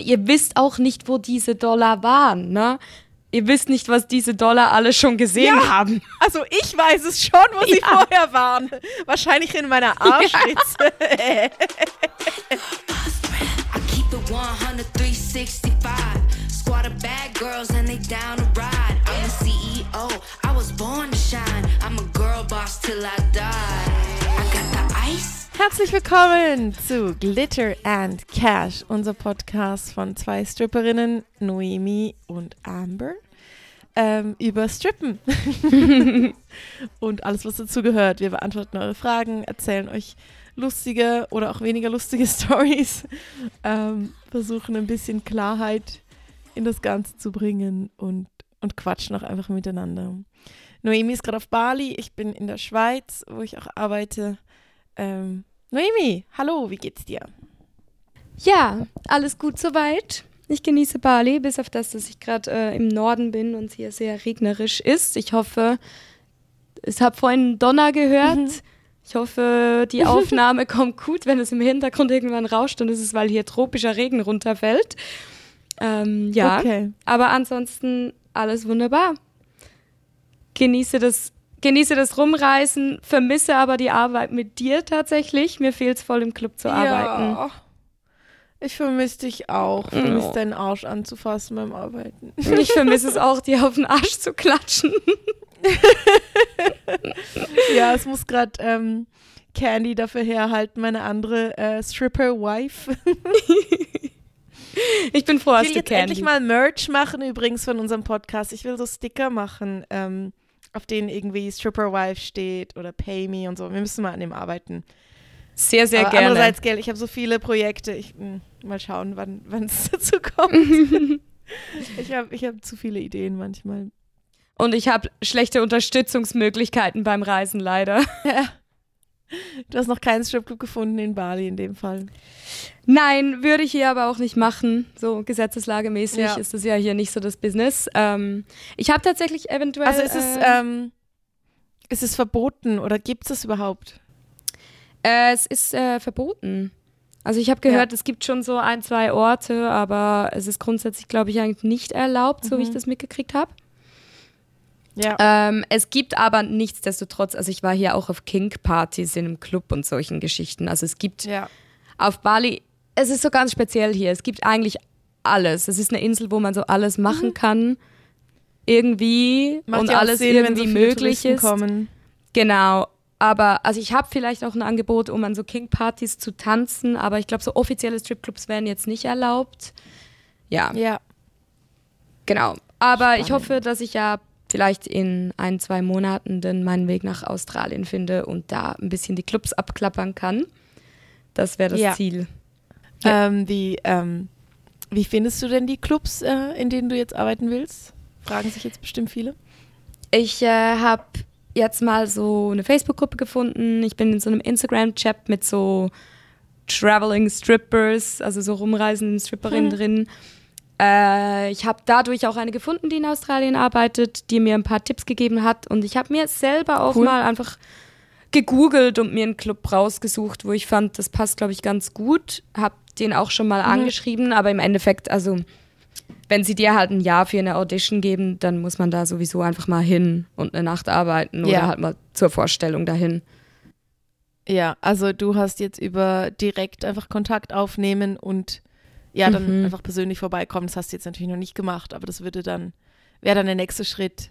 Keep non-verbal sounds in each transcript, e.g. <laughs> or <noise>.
Ihr wisst auch nicht, wo diese Dollar waren, ne? Ihr wisst nicht, was diese Dollar alle schon gesehen Ja. haben. Also ich weiß es schon, wo sie Ja. vorher waren. Wahrscheinlich in meiner Arschritze. I keep it 100, 365. Squad of bad girls and they down to ride. I'm the CEO, I was born to shine. I'm a girl boss till I die. Herzlich willkommen zu Glitter and Cash, unser Podcast von zwei Stripperinnen, Noemi und Amber, ähm, über Strippen <laughs> und alles, was dazu gehört. Wir beantworten eure Fragen, erzählen euch lustige oder auch weniger lustige <laughs> Stories, ähm, versuchen ein bisschen Klarheit in das Ganze zu bringen und, und quatschen auch einfach miteinander. Noemi ist gerade auf Bali, ich bin in der Schweiz, wo ich auch arbeite. Ähm, Noemi, hallo, wie geht's dir? Ja, alles gut soweit. Ich genieße Bali, bis auf das, dass ich gerade äh, im Norden bin und es hier sehr regnerisch ist. Ich hoffe, ich habe vorhin Donner gehört. Ich hoffe, die Aufnahme <laughs> kommt gut. Wenn es im Hintergrund irgendwann rauscht, ist es, weil hier tropischer Regen runterfällt. Ähm, ja, Okay. aber ansonsten alles wunderbar. Genieße das, genieße das Rumreisen, vermisse aber die Arbeit mit dir tatsächlich. Mir fehlt es voll im Club zu arbeiten. Ja. Ich vermisse dich auch. Vermisse Ja. deinen Arsch anzufassen beim Arbeiten. <laughs> Ich vermisse es auch, dir auf den Arsch zu klatschen. <laughs> ja, es muss gerade ähm, Candy dafür herhalten, meine andere äh, Stripper-Wife. <laughs> Ich bin froh, Ich hast will du jetzt endlich Candy. mal Merch machen übrigens von unserem Podcast. Ich will so Sticker machen, ähm, auf denen irgendwie Stripper-Wife steht oder Pay Me und so. Wir müssen mal an dem arbeiten. Sehr, sehr Aber gerne. Andererseits, gell, ich habe so viele Projekte. Ich, mh, mal schauen, wann wann es <laughs> dazu kommt. <laughs> ich habe ich hab zu viele Ideen manchmal. Und ich habe schlechte Unterstützungsmöglichkeiten beim Reisen leider. Ja. Du hast noch keinen Stripclub gefunden in Bali in dem Fall. Nein, würde ich hier aber auch nicht machen. So gesetzeslagemäßig Ja. ist das ja hier nicht so das Business. Ähm, ich habe tatsächlich eventuell. Also ist es, äh, ähm, ist es verboten oder gibt es das überhaupt? äh, es ist äh, verboten. Also ich habe gehört, es gibt schon so ein, zwei Orte, aber es ist grundsätzlich, glaube ich, eigentlich nicht erlaubt, so wie ich Mhm. das mitgekriegt habe. Ja. Ähm, es gibt aber nichtsdestotrotz, also ich war hier auch auf Kink-Partys in einem Club und solchen Geschichten. Also es gibt ja. auf Bali, es ist so ganz speziell hier. Es gibt eigentlich alles. Es ist eine Insel, wo man so alles machen kann. Irgendwie Macht und alles Sinn, wenn irgendwie so möglich Touristen ist. Kommen. Genau. Aber, also ich habe vielleicht auch ein Angebot, um an so King-Partys zu tanzen, aber ich glaube, so offizielle Stripclubs werden jetzt nicht erlaubt. Ja, Ja. genau. Aber ich Spannend. hoffe, dass ich ja vielleicht in ein, zwei Monaten dann meinen Weg nach Australien finde und da ein bisschen die Clubs abklappern kann. Das wäre das Ja. Ziel. Ähm, wie, ähm, wie findest du denn die Clubs, äh, in denen du jetzt arbeiten willst? Fragen sich jetzt bestimmt viele. Ich äh, habe jetzt mal so eine Facebook-Gruppe gefunden. Ich bin in so einem Instagram-Chat mit so Traveling Strippers, also so rumreisenden Stripperinnen Hm. drin. Äh, ich habe dadurch auch eine gefunden, die in Australien arbeitet, die mir ein paar Tipps gegeben hat. Und ich habe mir selber auch Cool. mal einfach gegoogelt und mir einen Club rausgesucht, wo ich fand, das passt, glaube ich, ganz gut. Habe den auch schon mal Mhm. angeschrieben, aber im Endeffekt, also wenn sie dir halt ein Jahr für eine Audition geben, dann muss man da sowieso einfach mal hin und eine Nacht arbeiten oder Ja. halt mal zur Vorstellung dahin. Ja, also du hast jetzt über direkt einfach Kontakt aufnehmen und ja, dann Mhm. einfach persönlich vorbeikommen. Das hast du jetzt natürlich noch nicht gemacht, aber das würde dann, wäre dann der nächste Schritt.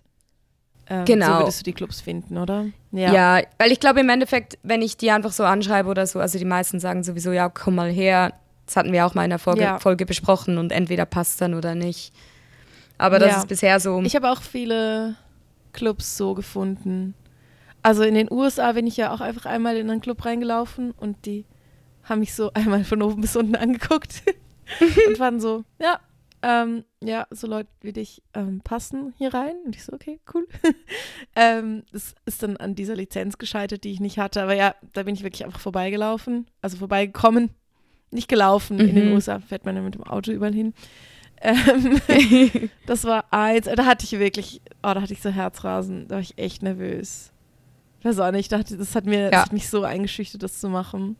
Ähm, Genau. So würdest du die Clubs finden, oder? Ja. weil ich glaube im Endeffekt, wenn ich die einfach so anschreibe oder so, also die meisten sagen sowieso, ja, komm mal her. Das hatten wir auch mal in der Folge, Ja. Folge besprochen und entweder passt dann oder nicht. Aber das Ja. ist bisher so. Ich habe auch viele Clubs so gefunden. Also in den USA bin ich ja auch einfach einmal in einen Club reingelaufen und die haben mich so <laughs> einmal von oben bis unten angeguckt <laughs> und waren so, ja, ähm, ja, so Leute wie dich ähm, passen hier rein. Und ich so, okay, cool. <laughs> ähm, das ist dann an dieser Lizenz gescheitert, die ich nicht hatte. Aber ja, da bin ich wirklich einfach vorbeigelaufen, also vorbeigekommen, nicht gelaufen. In den Mhm. USA fährt man ja mit dem Auto überall hin. Ähm, <laughs> das war eins, da hatte ich wirklich, oh, da hatte ich so Herzrasen, da war ich echt nervös. Ich weiß auch nicht, ich dachte, das hat mir, das Ja. hat mich so eingeschüchtert, das zu machen.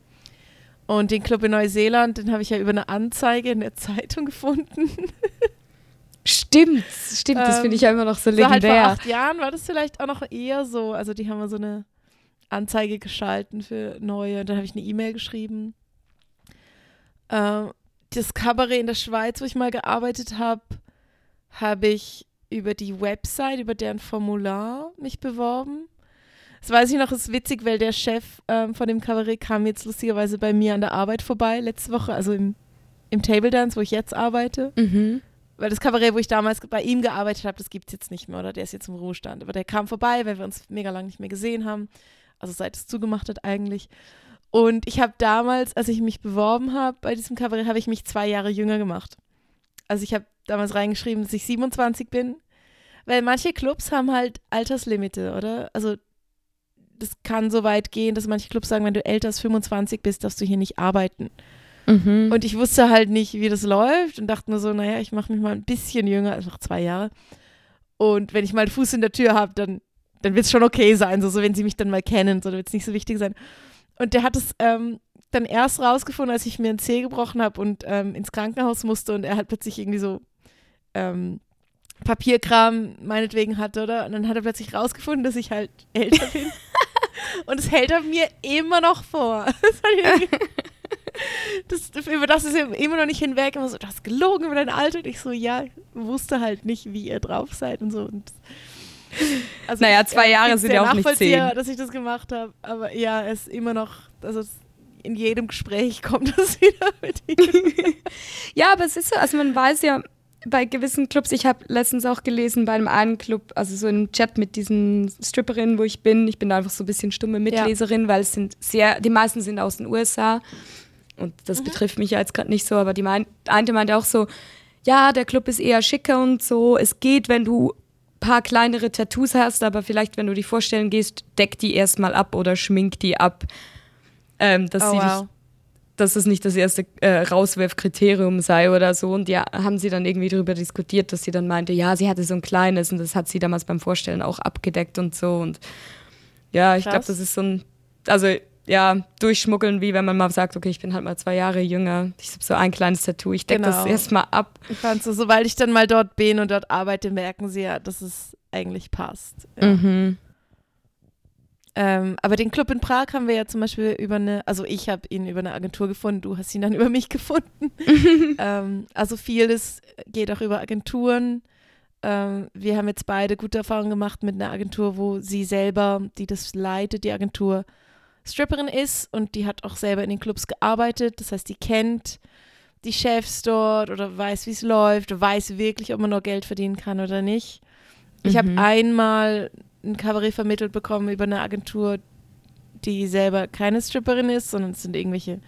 Und den Club in Neuseeland, den habe ich ja über eine Anzeige in der Zeitung gefunden. <laughs> Stimmt, stimmt, das finde ich ja immer noch so So halt vor legendär. acht Jahren war das vielleicht auch noch eher so. Also die haben mal so eine Anzeige geschalten für neue. Und dann habe ich eine E-Mail geschrieben. Ähm, das Kabarett in der Schweiz, wo ich mal gearbeitet habe, habe ich über die Website, über deren Formular mich beworben. Das weiß ich noch, ist witzig, weil der Chef ähm, von dem Kabarett kam jetzt lustigerweise bei mir an der Arbeit vorbei, letzte Woche, also im, im Table Dance, wo ich jetzt arbeite. Mhm. Weil das Kabarett, wo ich damals bei ihm gearbeitet habe, das gibt es jetzt nicht mehr, oder? Der ist jetzt im Ruhestand. Aber der kam vorbei, weil wir uns mega lang nicht mehr gesehen haben. Also seit es zugemacht hat eigentlich. Und ich habe damals, als ich mich beworben habe bei diesem Kabarett, habe ich mich zwei Jahre jünger gemacht. Also ich habe damals reingeschrieben, dass ich 27 bin. Weil manche Clubs haben halt Alterslimite, oder? Also das kann so weit gehen, dass manche Clubs sagen, wenn du älter als 25 bist, darfst du hier nicht arbeiten. Mhm. Und ich wusste halt nicht, wie das läuft und dachte nur so, naja, ich mache mich mal ein bisschen jünger, also noch zwei Jahre. Und wenn ich mal einen Fuß in der Tür habe, dann, dann wird es schon okay sein, so, so wenn sie mich dann mal kennen, so, dann wird es nicht so wichtig sein. Und der hat es ähm, dann erst rausgefunden, als ich mir einen Zeh gebrochen habe und ähm, ins Krankenhaus musste und er halt plötzlich irgendwie so ähm, Papierkram meinetwegen hatte, oder? Und dann hat er plötzlich rausgefunden, dass ich halt älter <laughs> bin. Und das hält er mir immer noch vor. <laughs> <laughs> Das über das ist er immer noch nicht hinweg. Immer so, du hast gelogen über dein Alter. Und ich so, ja, wusste halt nicht, wie ihr drauf seid und so. Und also Naja, zwei äh, Jahre sind ja auch nicht zehn. dass ich das gemacht habe. Aber ja, es ist immer noch, also es, in jedem Gespräch <laughs> kommt das wieder mit ihm. Ja, aber es ist so, also man weiß ja bei gewissen Clubs, ich habe letztens auch gelesen bei einem einen Club, also so im Chat mit diesen Stripperinnen, wo ich bin, ich bin da einfach so ein bisschen stumme Mitleserin, weil es sind sehr, die meisten sind aus den USA und das betrifft mich ja jetzt gerade nicht so, aber die mein, eine meinte auch so, ja, der Club ist eher schicker und so, es geht, wenn du ein paar kleinere Tattoos hast, aber vielleicht, wenn du die vorstellen gehst, deck die erstmal ab oder schmink die ab, ähm, dass Oh, sie dich wow. Dass es nicht das erste äh, Rauswerfkriterium sei oder so. Und ja, haben sie dann irgendwie darüber diskutiert, dass sie dann meinte, ja, sie hatte so ein kleines und das hat sie damals beim Vorstellen auch abgedeckt und so. Und ja, ich glaube, das ist so ein, also ja, durchschmuggeln, wie wenn man mal sagt, okay, ich bin halt mal zwei Jahre jünger. Ich habe so ein kleines Tattoo, ich decke das Genau. erstmal ab. Ich fand so, sobald ich dann mal dort bin und dort arbeite, merken sie ja, dass es eigentlich passt. Ja. Mhm. Ähm, aber den Club in Prag haben wir ja zum Beispiel über eine, also ich habe ihn über eine Agentur gefunden, du hast ihn dann <laughs> über mich gefunden. <laughs> ähm, also vieles geht auch über Agenturen. Ähm, wir haben jetzt beide gute Erfahrungen gemacht mit einer Agentur, wo sie selber, die das leitet, die Agentur, Stripperin ist und die hat auch selber in den Clubs gearbeitet. Das heißt, die kennt die Chefs dort oder weiß, wie es läuft, weiß wirklich, ob man noch Geld verdienen kann oder nicht. Ich habe Mhm. einmal ein Kabarett vermittelt bekommen über eine Agentur, die selber keine Stripperin ist, sondern es sind irgendwelche,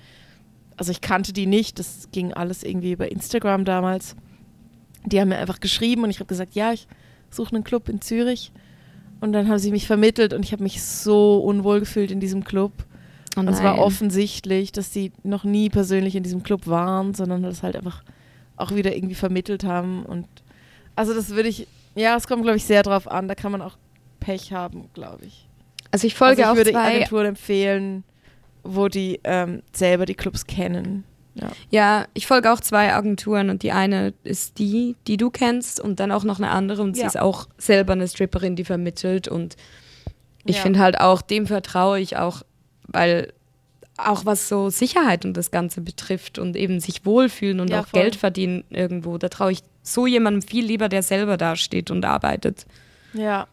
also ich kannte die nicht, das ging alles irgendwie über Instagram damals. Die haben mir einfach geschrieben und ich habe gesagt, ja, ich suche einen Club in Zürich. Und dann haben sie mich vermittelt und ich habe mich so unwohl gefühlt in diesem Club. Oh Und es war offensichtlich, dass die noch nie persönlich in diesem Club waren, sondern das halt einfach auch wieder irgendwie vermittelt haben. Und also das würde ich, ja, es kommt, glaube ich, sehr drauf an. Da kann man auch Pech haben, glaube ich. Also ich folge also ich auch würde zwei Agenturen empfehlen, wo die ähm, selber die Clubs kennen. Ja. Ja, ich folge auch zwei Agenturen und die eine ist die, die du kennst und dann auch noch eine andere und sie Ja. ist auch selber eine Stripperin, die vermittelt und ich Ja. finde halt auch, dem vertraue ich auch, weil auch was so Sicherheit und das Ganze betrifft und eben sich wohlfühlen und auch voll. Geld verdienen irgendwo, da traue ich so jemandem viel lieber, der selber da steht und arbeitet. Ja,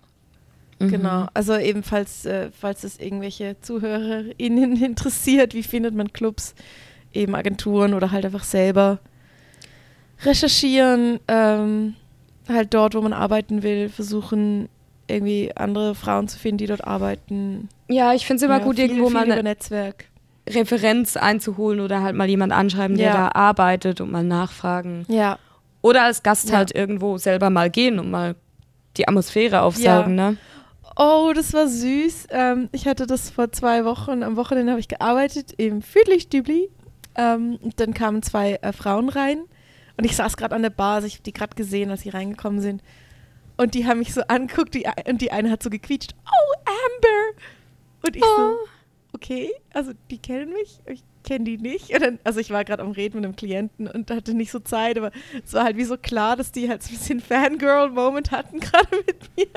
Mhm. genau. Also ebenfalls, äh, falls es irgendwelche ZuhörerInnen <laughs> interessiert, wie findet man Clubs, eben Agenturen oder halt einfach selber recherchieren, ähm, halt dort, wo man arbeiten will, versuchen irgendwie andere Frauen zu finden, die dort arbeiten. Ja, ich finde es immer Ja, gut, viel, irgendwo mal über eine Netzwerk. Referenz einzuholen oder halt mal jemand anschreiben, der Ja. da arbeitet und mal nachfragen. Ja, Oder als Gast Ja. halt irgendwo selber mal gehen und mal die Atmosphäre aufsaugen, ne? Oh, das war süß. Ähm, ich hatte das vor zwei Wochen. Am Wochenende habe ich gearbeitet im Friedlichstübli. Ähm, und dann kamen zwei äh, Frauen rein. Und ich saß gerade an der Bar. Also ich habe die gerade gesehen, als sie reingekommen sind. Und die haben mich so angeguckt. Die, und die eine hat so gequietscht. Oh, Amber! Und ich so, okay, also die kennen mich, ich kenne die nicht. Dann, also ich war gerade am Reden mit einem Klienten und hatte nicht so Zeit, aber es war halt wie so klar, dass die halt so ein bisschen Fangirl-Moment hatten <laughs> gerade mit mir.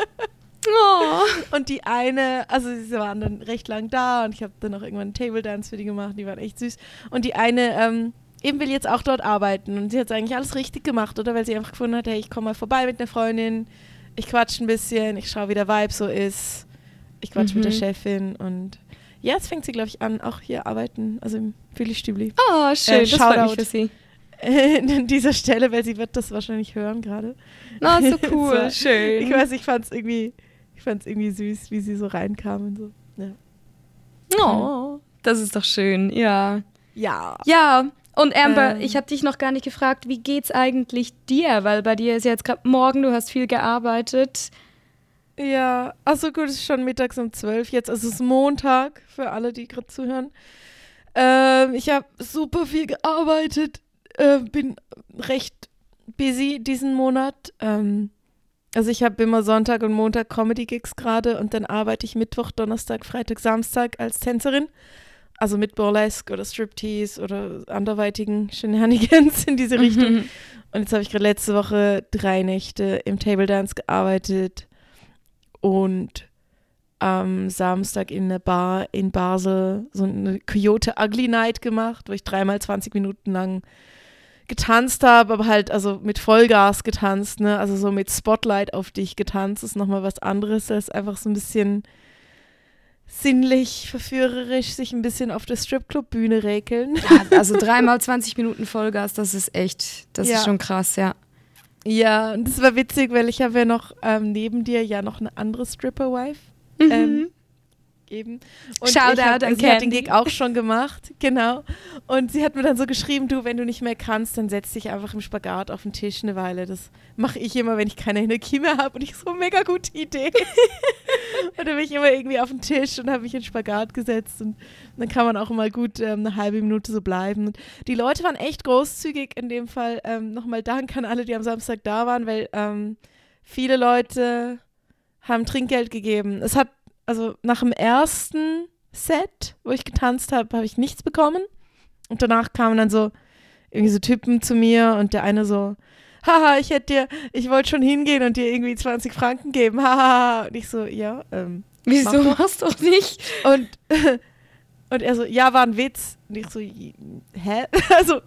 Oh. Und die eine, also sie waren dann recht lang da und ich habe dann auch irgendwann einen Table Dance für die gemacht, die waren echt süß. Und die eine ähm, eben will jetzt auch dort arbeiten und sie hat eigentlich alles richtig gemacht, oder? Weil sie einfach gefunden hat, hey, ich komme mal vorbei mit einer Freundin, ich quatsch ein bisschen, ich schaue, wie der Vibe so ist, ich quatsch mit der Mhm. Chefin und ja, jetzt fängt sie, glaube ich, an, auch hier arbeiten, also im Philly-Stübli. Oh, schön. Äh, das freut mich für sie. <laughs> An dieser Stelle, weil sie wird das wahrscheinlich hören gerade. Oh, so <laughs> cool. So, schön. Ich weiß, ich fand es irgendwie, ich fand's irgendwie süß, wie sie so reinkam und so. Ja. Oh, das ist doch schön. Ja. Ja. Ja. Und Amber, Ähm. ich habe dich noch gar nicht gefragt, wie geht's eigentlich dir? Weil bei dir ist jetzt gerade morgen, du hast viel gearbeitet. Ja, also gut, es ist schon mittags um 12 jetzt. Also es ist Montag für alle, die gerade zuhören. Ähm, ich habe super viel gearbeitet, äh, bin recht busy diesen Monat. Ähm, also ich habe immer Sonntag und Montag Comedy-Gigs gerade und dann arbeite ich Mittwoch, Donnerstag, Freitag, Samstag als Tänzerin. Also mit Burlesque oder Striptease oder anderweitigen Shenanigans <laughs> in diese Richtung. Mhm. Und jetzt habe ich gerade letzte Woche drei Nächte im Table Dance gearbeitet und am Samstag in einer Bar in Basel so eine Coyote Ugly Night gemacht, wo ich dreimal 20 Minuten lang getanzt habe, aber halt also mit Vollgas getanzt, ne? Also so mit Spotlight auf dich getanzt ist nochmal was anderes, als einfach so ein bisschen sinnlich, verführerisch sich ein bisschen auf der Stripclub-Bühne räkeln. Ja, also dreimal 20 Minuten Vollgas, das ist echt, das Ja. ist schon krass, ja. Ja, und das war witzig, weil ich habe ja noch ähm, neben dir ja noch eine andere Stripper-Wife ähm, gegeben. Und Shoutout hab, an sie hat den Candy. Gig auch schon gemacht, <laughs> genau. Und sie hat mir dann so geschrieben, du, wenn du nicht mehr kannst, dann setz dich einfach im Spagat auf den Tisch eine Weile. Das mache ich immer, wenn ich keine Energie mehr habe. Und ich so, mega gute Idee. <laughs> und dann bin ich immer irgendwie auf den Tisch und habe mich in den Spagat gesetzt. Und dann kann man auch mal gut ähm, eine halbe Minute so bleiben. Und die Leute waren echt großzügig in dem Fall. Ähm, Nochmal Dank an alle, die am Samstag da waren, weil ähm, viele Leute haben Trinkgeld gegeben. Es hat, also nach dem ersten Set, wo ich getanzt habe, habe ich nichts bekommen. Und danach kamen dann so irgendwie so Typen zu mir und der eine so, haha, ich hätte dir, ich wollte schon hingehen und dir irgendwie 20 Franken geben, haha. Und ich so, ja, ähm, Wieso Mach machst du doch nicht? und, <laughs> und er so, ja, war ein Witz. Und ich so, hä? <laughs> Also,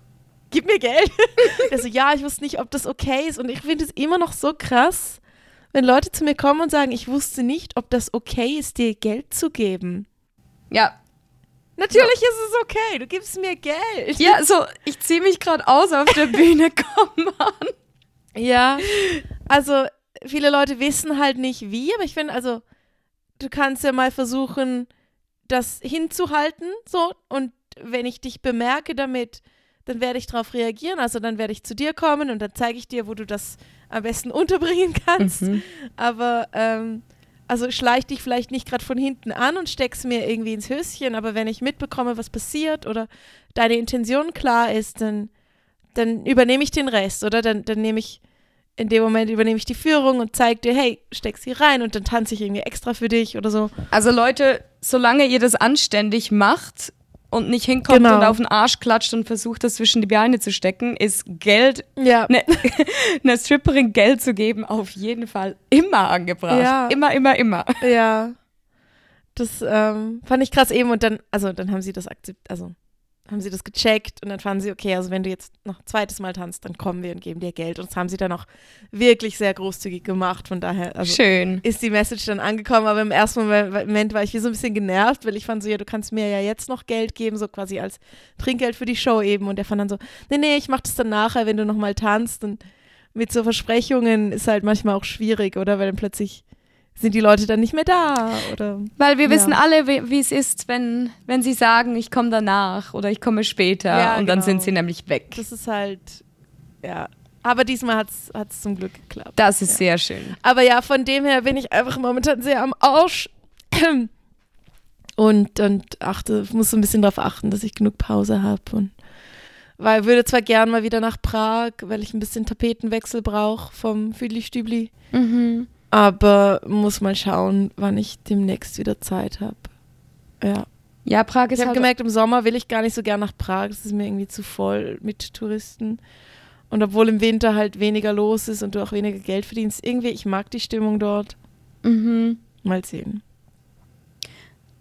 gib mir Geld. <laughs> er so, ja, ich wusste nicht, ob das okay ist. Und ich finde es immer noch so krass, wenn Leute zu mir kommen und sagen, ich wusste nicht, ob das okay ist, dir Geld zu geben. Ja. Natürlich ist es okay, du gibst mir Geld. Ja, so, ich ziehe mich gerade aus auf der Bühne, <laughs> komm an. Ja, also viele Leute wissen halt nicht wie, aber ich finde, also du kannst ja mal versuchen, das hinzuhalten, so und wenn ich dich bemerke damit, dann werde ich darauf reagieren, also dann werde ich zu dir kommen und dann zeige ich dir, wo du das am besten <laughs> unterbringen kannst. Mhm. Aber ähm, also schleich dich vielleicht nicht gerade von hinten an und steck's mir irgendwie ins Höschen, aber wenn ich mitbekomme, was passiert oder deine Intention klar ist, dann, dann übernehme ich den Rest, oder? Dann, dann nehme ich, in dem Moment übernehme ich die Führung und zeige dir, hey, steck's hier rein und dann tanze ich irgendwie extra für dich oder so. Also Leute, solange ihr das anständig macht und nicht hinkommt Genau. und auf den Arsch klatscht und versucht, das zwischen die Beine zu stecken, ist Geld, Ja. ne, einer <laughs> Stripperin Geld zu geben, auf jeden Fall immer angebracht. Ja. Immer, immer, immer. Ja. Das ähm, fand ich krass eben und dann, also dann haben sie das akzeptiert, also haben sie das gecheckt und dann fanden sie, okay, also wenn du jetzt noch ein zweites Mal tanzt, dann kommen wir und geben dir Geld. Und das haben sie dann auch wirklich sehr großzügig gemacht. Von daher, also Schön. ist die Message dann angekommen, aber im ersten Moment, war ich wie so ein bisschen genervt, weil ich fand so, ja, du kannst mir ja jetzt noch Geld geben, so quasi als Trinkgeld für die Show eben. Und der fand dann so, nee, nee, ich mach das dann nachher, wenn du nochmal tanzt. Und mit so Versprechungen ist halt manchmal auch schwierig, oder? Weil dann plötzlich sind die Leute dann nicht mehr da, oder? Weil wir Ja. wissen alle, wie es ist, wenn, wenn sie sagen, ich komme danach oder ich komme später Ja, und dann genau. sind sie nämlich weg. Das ist halt, ja. Aber diesmal hat es zum Glück geklappt. Das ist Ja. sehr schön. Aber ja, von dem her bin ich einfach momentan sehr am Arsch. Und, und achte, muss so ein bisschen darauf achten, dass ich genug Pause habe. Und weil würde zwar gern mal wieder nach Prag, weil ich ein bisschen Tapetenwechsel brauche vom Füdli-Stübli. Mhm. Aber muss mal schauen, wann ich demnächst wieder Zeit habe. Ja. Ja, Prag ist Ich habe halt gemerkt, im Sommer will ich gar nicht so gern nach Prag. Das ist mir irgendwie zu voll mit Touristen. Und obwohl im Winter halt weniger los ist und du auch weniger Geld verdienst, irgendwie, ich mag die Stimmung dort. Mhm. Mal sehen.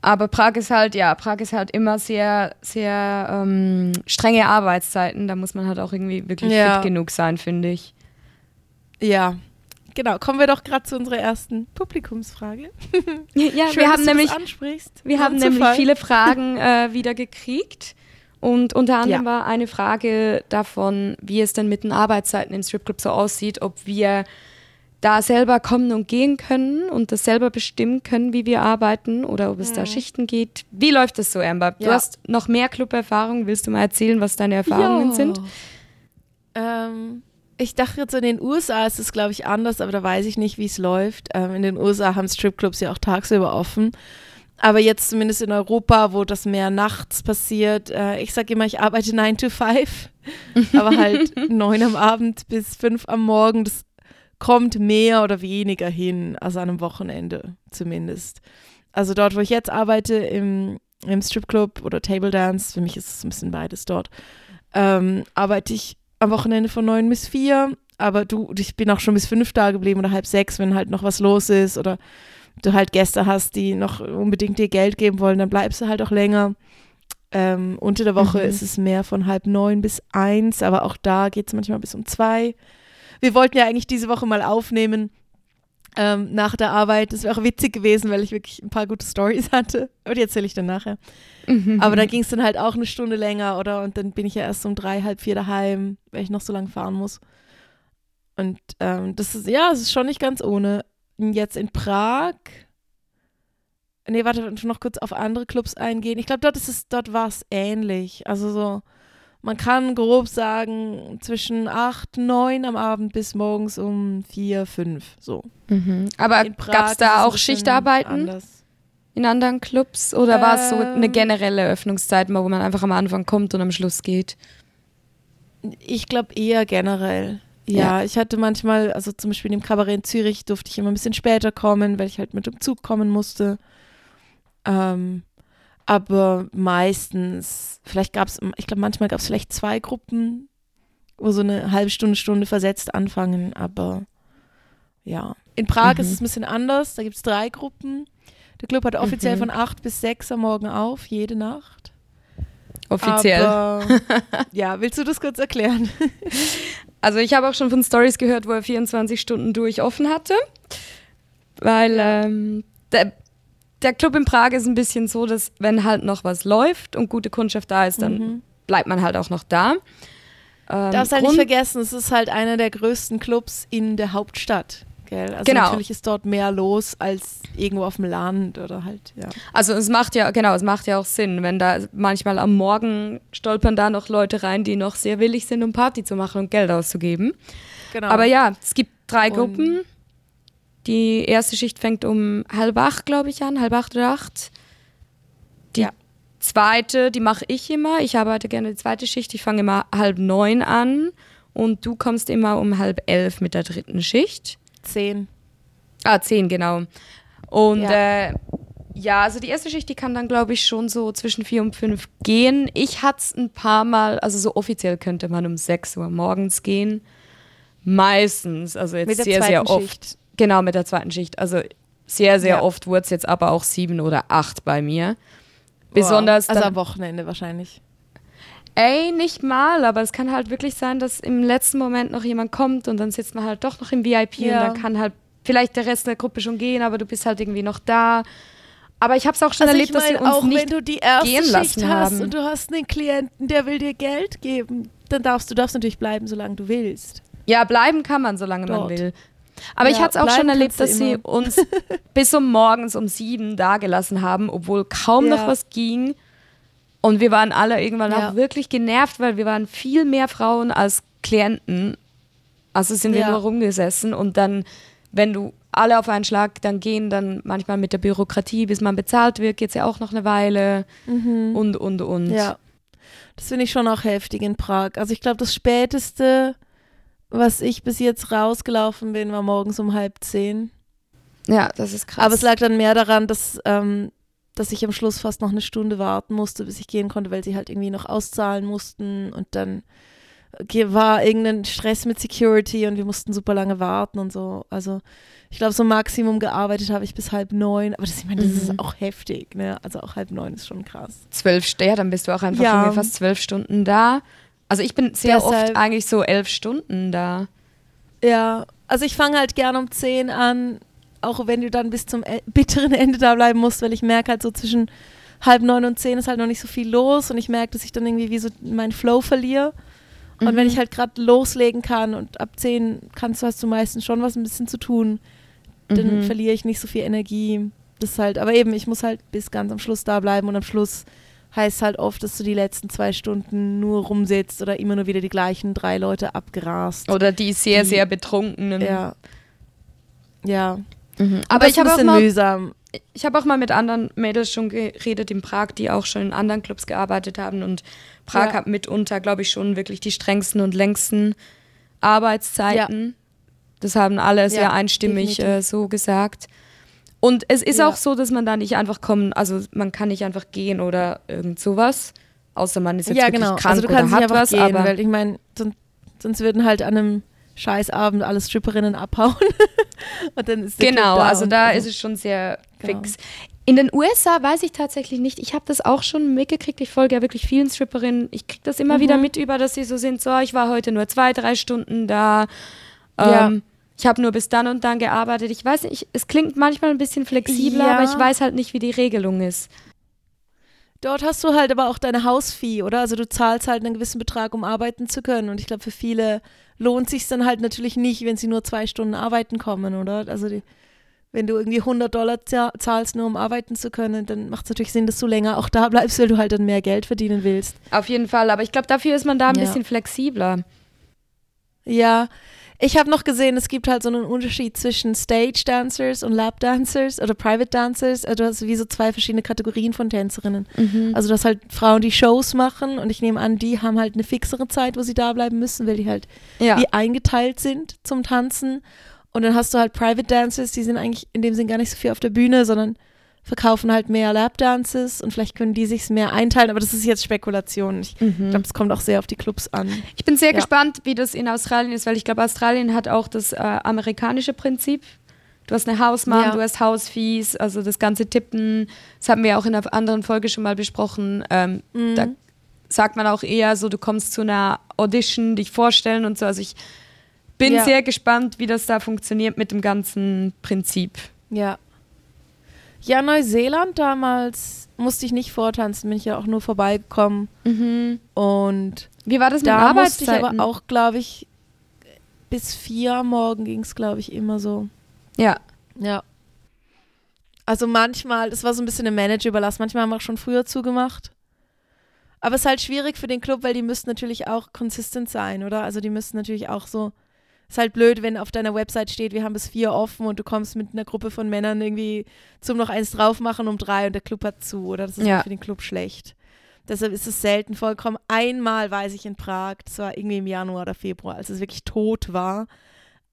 Aber Prag ist halt, ja, Prag ist halt immer sehr, sehr ähm, strenge Arbeitszeiten. Da muss man halt auch irgendwie wirklich Ja. fit genug sein, finde ich. Ja, genau. Kommen wir doch gerade zu unserer ersten Publikumsfrage. Ja, Schön, wir haben dass du nämlich, wir haben nämlich Zufall. viele <laughs> Fragen äh, wieder gekriegt. Und unter anderem Ja. war eine Frage davon, wie es denn mit den Arbeitszeiten im Stripclub so aussieht, ob wir da selber kommen und gehen können und das selber bestimmen können, wie wir arbeiten oder ob es da Schichten geht. Wie läuft das so, Amber? Du Mhm. Ja. hast noch mehr Club-Erfahrung. Willst du mal erzählen, was deine Erfahrungen Ja. sind? Ähm, ich dachte jetzt in den USA ist es, glaube ich, anders, aber da weiß ich nicht, wie es läuft. Ähm, in den USA haben Stripclubs ja auch tagsüber offen. Aber jetzt zumindest in Europa, wo das mehr nachts passiert, äh, ich sage immer, ich arbeite 9 to 5, <laughs> aber halt 9 am Abend bis 5 am Morgen. Das kommt mehr oder weniger hin, also an einem Wochenende zumindest. Also dort, wo ich jetzt arbeite, im, im Stripclub oder Table Dance, für mich ist es ein bisschen beides dort, ähm, arbeite ich am Wochenende von 9 bis 4, aber du, ich bin auch schon bis 5 da geblieben oder halb sechs, wenn halt noch was los ist oder du halt Gäste hast, die noch unbedingt dir Geld geben wollen, dann bleibst du halt auch länger. Ähm, unter der Woche Mhm. ist es mehr von halb neun bis eins, aber auch da geht es manchmal bis um zwei. Wir wollten ja eigentlich diese Woche mal aufnehmen ähm, nach der Arbeit. Das wäre auch witzig gewesen, weil ich wirklich ein paar gute Stories <laughs> hatte. Aber die erzähle ich dann nachher. Aber da ging es dann halt auch eine Stunde länger, oder? Und dann bin ich ja erst um drei, halb vier daheim, weil ich noch so lange fahren muss. Und ähm, das ist, ja, es ist schon nicht ganz ohne. Jetzt in Prag. Nee, warte, noch kurz auf andere Clubs eingehen. Ich glaube, dort ist es, dort war es ähnlich. Also so, man kann grob sagen, zwischen acht, neun am Abend bis morgens um vier, fünf. So. Mhm. Aber gab es da auch Schichtarbeiten anders. in anderen Clubs? Oder war es so eine Ähm. generelle Öffnungszeit, wo man einfach am Anfang kommt und am Schluss geht? Ich glaube eher generell. Ja, ich hatte manchmal, also zum Beispiel im Kabarett in Zürich durfte ich immer ein bisschen später kommen, weil ich halt mit dem Zug kommen musste. Ähm, aber meistens, vielleicht gab es, ich glaube manchmal gab es vielleicht zwei Gruppen, wo so eine halbe Stunde, Stunde versetzt anfangen, aber ja. In Prag Mhm. ist es ein bisschen anders, da gibt es drei Gruppen. Der Club hat offiziell Mhm. von acht bis sechs am Morgen auf, jede Nacht. Offiziell. Aber, ja, willst du das kurz erklären? <laughs> Also ich habe auch schon von Stories gehört, wo er 24 Stunden durch offen hatte. Weil ähm, der, der Club in Prag ist ein bisschen so, dass wenn halt noch was läuft und gute Kundschaft da ist, dann Mhm. bleibt man halt auch noch da. Ähm, Darfst halt nicht vergessen, es ist halt einer der größten Clubs in der Hauptstadt. Gell? Also Genau. natürlich ist dort mehr los als irgendwo auf dem Land oder halt, ja. Also es macht ja, genau, es macht ja auch Sinn, wenn da manchmal am Morgen stolpern da noch Leute rein, die noch sehr willig sind, um Party zu machen und Geld auszugeben. Genau. Aber ja, es gibt drei Und- Gruppen. Die erste Schicht fängt um halb acht, glaube ich, an, halb acht oder acht. Die Ja. zweite, die mache ich immer. Ich arbeite gerne die zweite Schicht. Ich fange immer halb neun an und du kommst immer um halb elf mit der dritten Schicht. zehn. Ah, zehn, genau. Und Ja. äh, ja also die erste Schicht, die kann dann, glaube ich, schon so zwischen vier und fünf gehen. Ich hatte es ein paar Mal, also so offiziell könnte man um sechs Uhr morgens gehen. Meistens, also jetzt sehr, sehr oft. Schicht. Genau, mit der zweiten Schicht. Also sehr, sehr Ja. oft wurde es jetzt aber auch sieben oder acht bei mir. Besonders Wow. Also am Wochenende wahrscheinlich. Ey, nicht mal, aber es kann halt wirklich sein, dass im letzten Moment noch jemand kommt und dann sitzt man halt doch noch im VIP Ja. und dann kann halt vielleicht der Rest der Gruppe schon gehen, aber du bist halt irgendwie noch da. Aber ich habe es auch schon also erlebt, dass sie uns auch nicht wenn du die erste gehen Schicht lassen hast haben. und du hast einen Klienten, der will dir Geld geben, dann darfst du darfst natürlich bleiben, solange du willst. Ja, bleiben kann man, solange man Dort. will. Aber ich Ja, hatte es auch schon erlebt, dass du sie immer. uns <laughs> bis um morgens um sieben dagelassen haben, obwohl kaum Ja. noch was ging. Und wir waren alle irgendwann Ja. auch wirklich genervt, weil wir waren viel mehr Frauen als Klienten. Also sind wir nur rumgesessen und dann, wenn du alle auf einen Schlag dann gehen, dann manchmal mit der Bürokratie, bis man bezahlt wird, geht es ja auch noch eine Weile und, und, und. Mhm. Ja. Das finde ich schon auch heftig in Prag. Also ich glaube, das Späteste, was ich bis jetzt rausgelaufen bin, war morgens um halb zehn. ja, das ist krass. Aber es lag dann mehr daran, dass ähm, dass ich am Schluss fast noch eine Stunde warten musste, bis ich gehen konnte, weil sie halt irgendwie noch auszahlen mussten und dann ge- war irgendein Stress mit Security und wir mussten super lange warten und so. Also ich glaube, so Maximum gearbeitet habe ich bis halb neun, aber das, ich meine, das ist Mhm. auch heftig, ne? Also auch halb neun ist schon krass. Zwölf ja, dann bist du auch einfach Ja. fast zwölf Stunden da. Also ich bin sehr Deshalb- oft eigentlich so elf Stunden da. Ja, also ich fange halt gerne um 10 an, auch wenn du dann bis zum e- <laughs> bitteren Ende da bleiben musst, weil ich merke halt so zwischen halb neun und zehn ist halt noch nicht so viel los und ich merke, dass ich dann irgendwie wie so meinen Flow verliere. Und wenn ich halt gerade loslegen kann und ab 10 kannst du, hast du meistens schon was ein bisschen zu tun, dann Mhm. verliere ich nicht so viel Energie. Das ist halt, aber eben, ich muss halt bis ganz am Schluss da bleiben und am Schluss heißt halt oft, dass du die letzten zwei Stunden nur rumsitzt oder immer nur wieder die gleichen drei Leute abgerast. Oder die sehr, Die- sehr betrunkenen. Ja. Ja. Mhm. Aber ich habe auch mal mühsam. Ich habe auch mal mit anderen Mädels schon geredet in Prag, die auch schon in anderen Clubs gearbeitet haben. Und Prag Ja. hat mitunter, glaube ich, schon wirklich die strengsten und längsten Arbeitszeiten. Das haben alle sehr Ja, einstimmig äh, so gesagt. Und es ist Ja. auch so, dass man da nicht einfach kommen, also man kann nicht einfach gehen oder irgend sowas. Außer man ist jetzt Ja, wirklich genau. krank Also du oder kannst nicht hat einfach was, gehen, aber weil ich meine, sonst, sonst würden halt an einem Scheißabend alle Stripperinnen abhauen. <laughs> und dann ist Genau, Club da also ist es schon sehr Genau. fix. In den USA weiß ich tatsächlich nicht. Ich habe das auch schon mitgekriegt. Ich folge ja wirklich vielen Stripperinnen. Ich kriege das immer Mhm. wieder mit über, dass sie so sind, so, ich war heute nur zwei, drei Stunden da. Ja. Ich habe nur bis dann und dann gearbeitet. Ich weiß nicht, es klingt manchmal ein bisschen flexibler, Ja. aber ich weiß halt nicht, wie die Regelung ist. Dort hast du halt aber auch deine Hausfee, oder? Also du zahlst halt einen gewissen Betrag, um arbeiten zu können. Und ich glaube, für viele lohnt sich dann halt natürlich nicht, wenn sie nur zwei Stunden arbeiten kommen, oder? Also die, wenn du irgendwie 100 Dollar za- zahlst, nur um arbeiten zu können, dann macht es natürlich Sinn, dass du länger auch da bleibst, weil du halt dann mehr Geld verdienen willst. Auf jeden Fall, aber ich glaube, dafür ist man da ein Ja. bisschen flexibler. Ja, ich habe noch gesehen, es gibt halt so einen Unterschied zwischen Stage Dancers und Lap Dancers oder Private Dancers. Also du hast wie so zwei verschiedene Kategorien von Tänzerinnen. Also du hast halt Frauen, die Shows machen und ich nehme an, die haben halt eine fixere Zeit, wo sie da bleiben müssen, weil die halt Ja. wie eingeteilt sind zum Tanzen. Und dann hast du halt Private Dancers, die sind eigentlich in dem Sinn gar nicht so viel auf der Bühne, sondern verkaufen halt mehr Lap Dances und vielleicht können die sich mehr einteilen, aber das ist jetzt Spekulation. Ich Mhm. glaube, es kommt auch sehr auf die Clubs an. Ich bin sehr Ja. gespannt, wie das in Australien ist, weil ich glaube, Australien hat auch das äh, amerikanische Prinzip. Du hast eine Hausmann, Ja. du hast Hausfees, also das ganze Tippen. Das haben wir auch in einer anderen Folge schon mal besprochen. Ähm, Mhm. Da sagt man auch eher so, du kommst zu einer Audition, dich vorstellen und so. Also ich bin Ja. sehr gespannt, wie das da funktioniert mit dem ganzen Prinzip. Ja. Ja, Neuseeland damals musste ich nicht vortanzen, bin ich ja auch nur vorbeigekommen. Und Wie war das mit da musste ich aber auch, glaube ich, bis vier am Morgen ging es, glaube ich, immer so. Ja. Ja. Also manchmal, das war so ein bisschen dem Manager überlassen, manchmal haben wir auch schon früher zugemacht. Aber es ist halt schwierig für den Club, weil die müssen natürlich auch consistent sein, oder? Also die müssen natürlich auch so. Ist halt blöd, wenn auf deiner Website steht, wir haben bis vier offen und du kommst mit einer Gruppe von Männern irgendwie zum noch eins drauf machen um drei und der Club hat zu, oder? Das ist Ja. für den Club schlecht. Deshalb ist es selten vorgekommen. Einmal weiß ich in Prag, das war irgendwie im Januar oder Februar, als es wirklich tot war.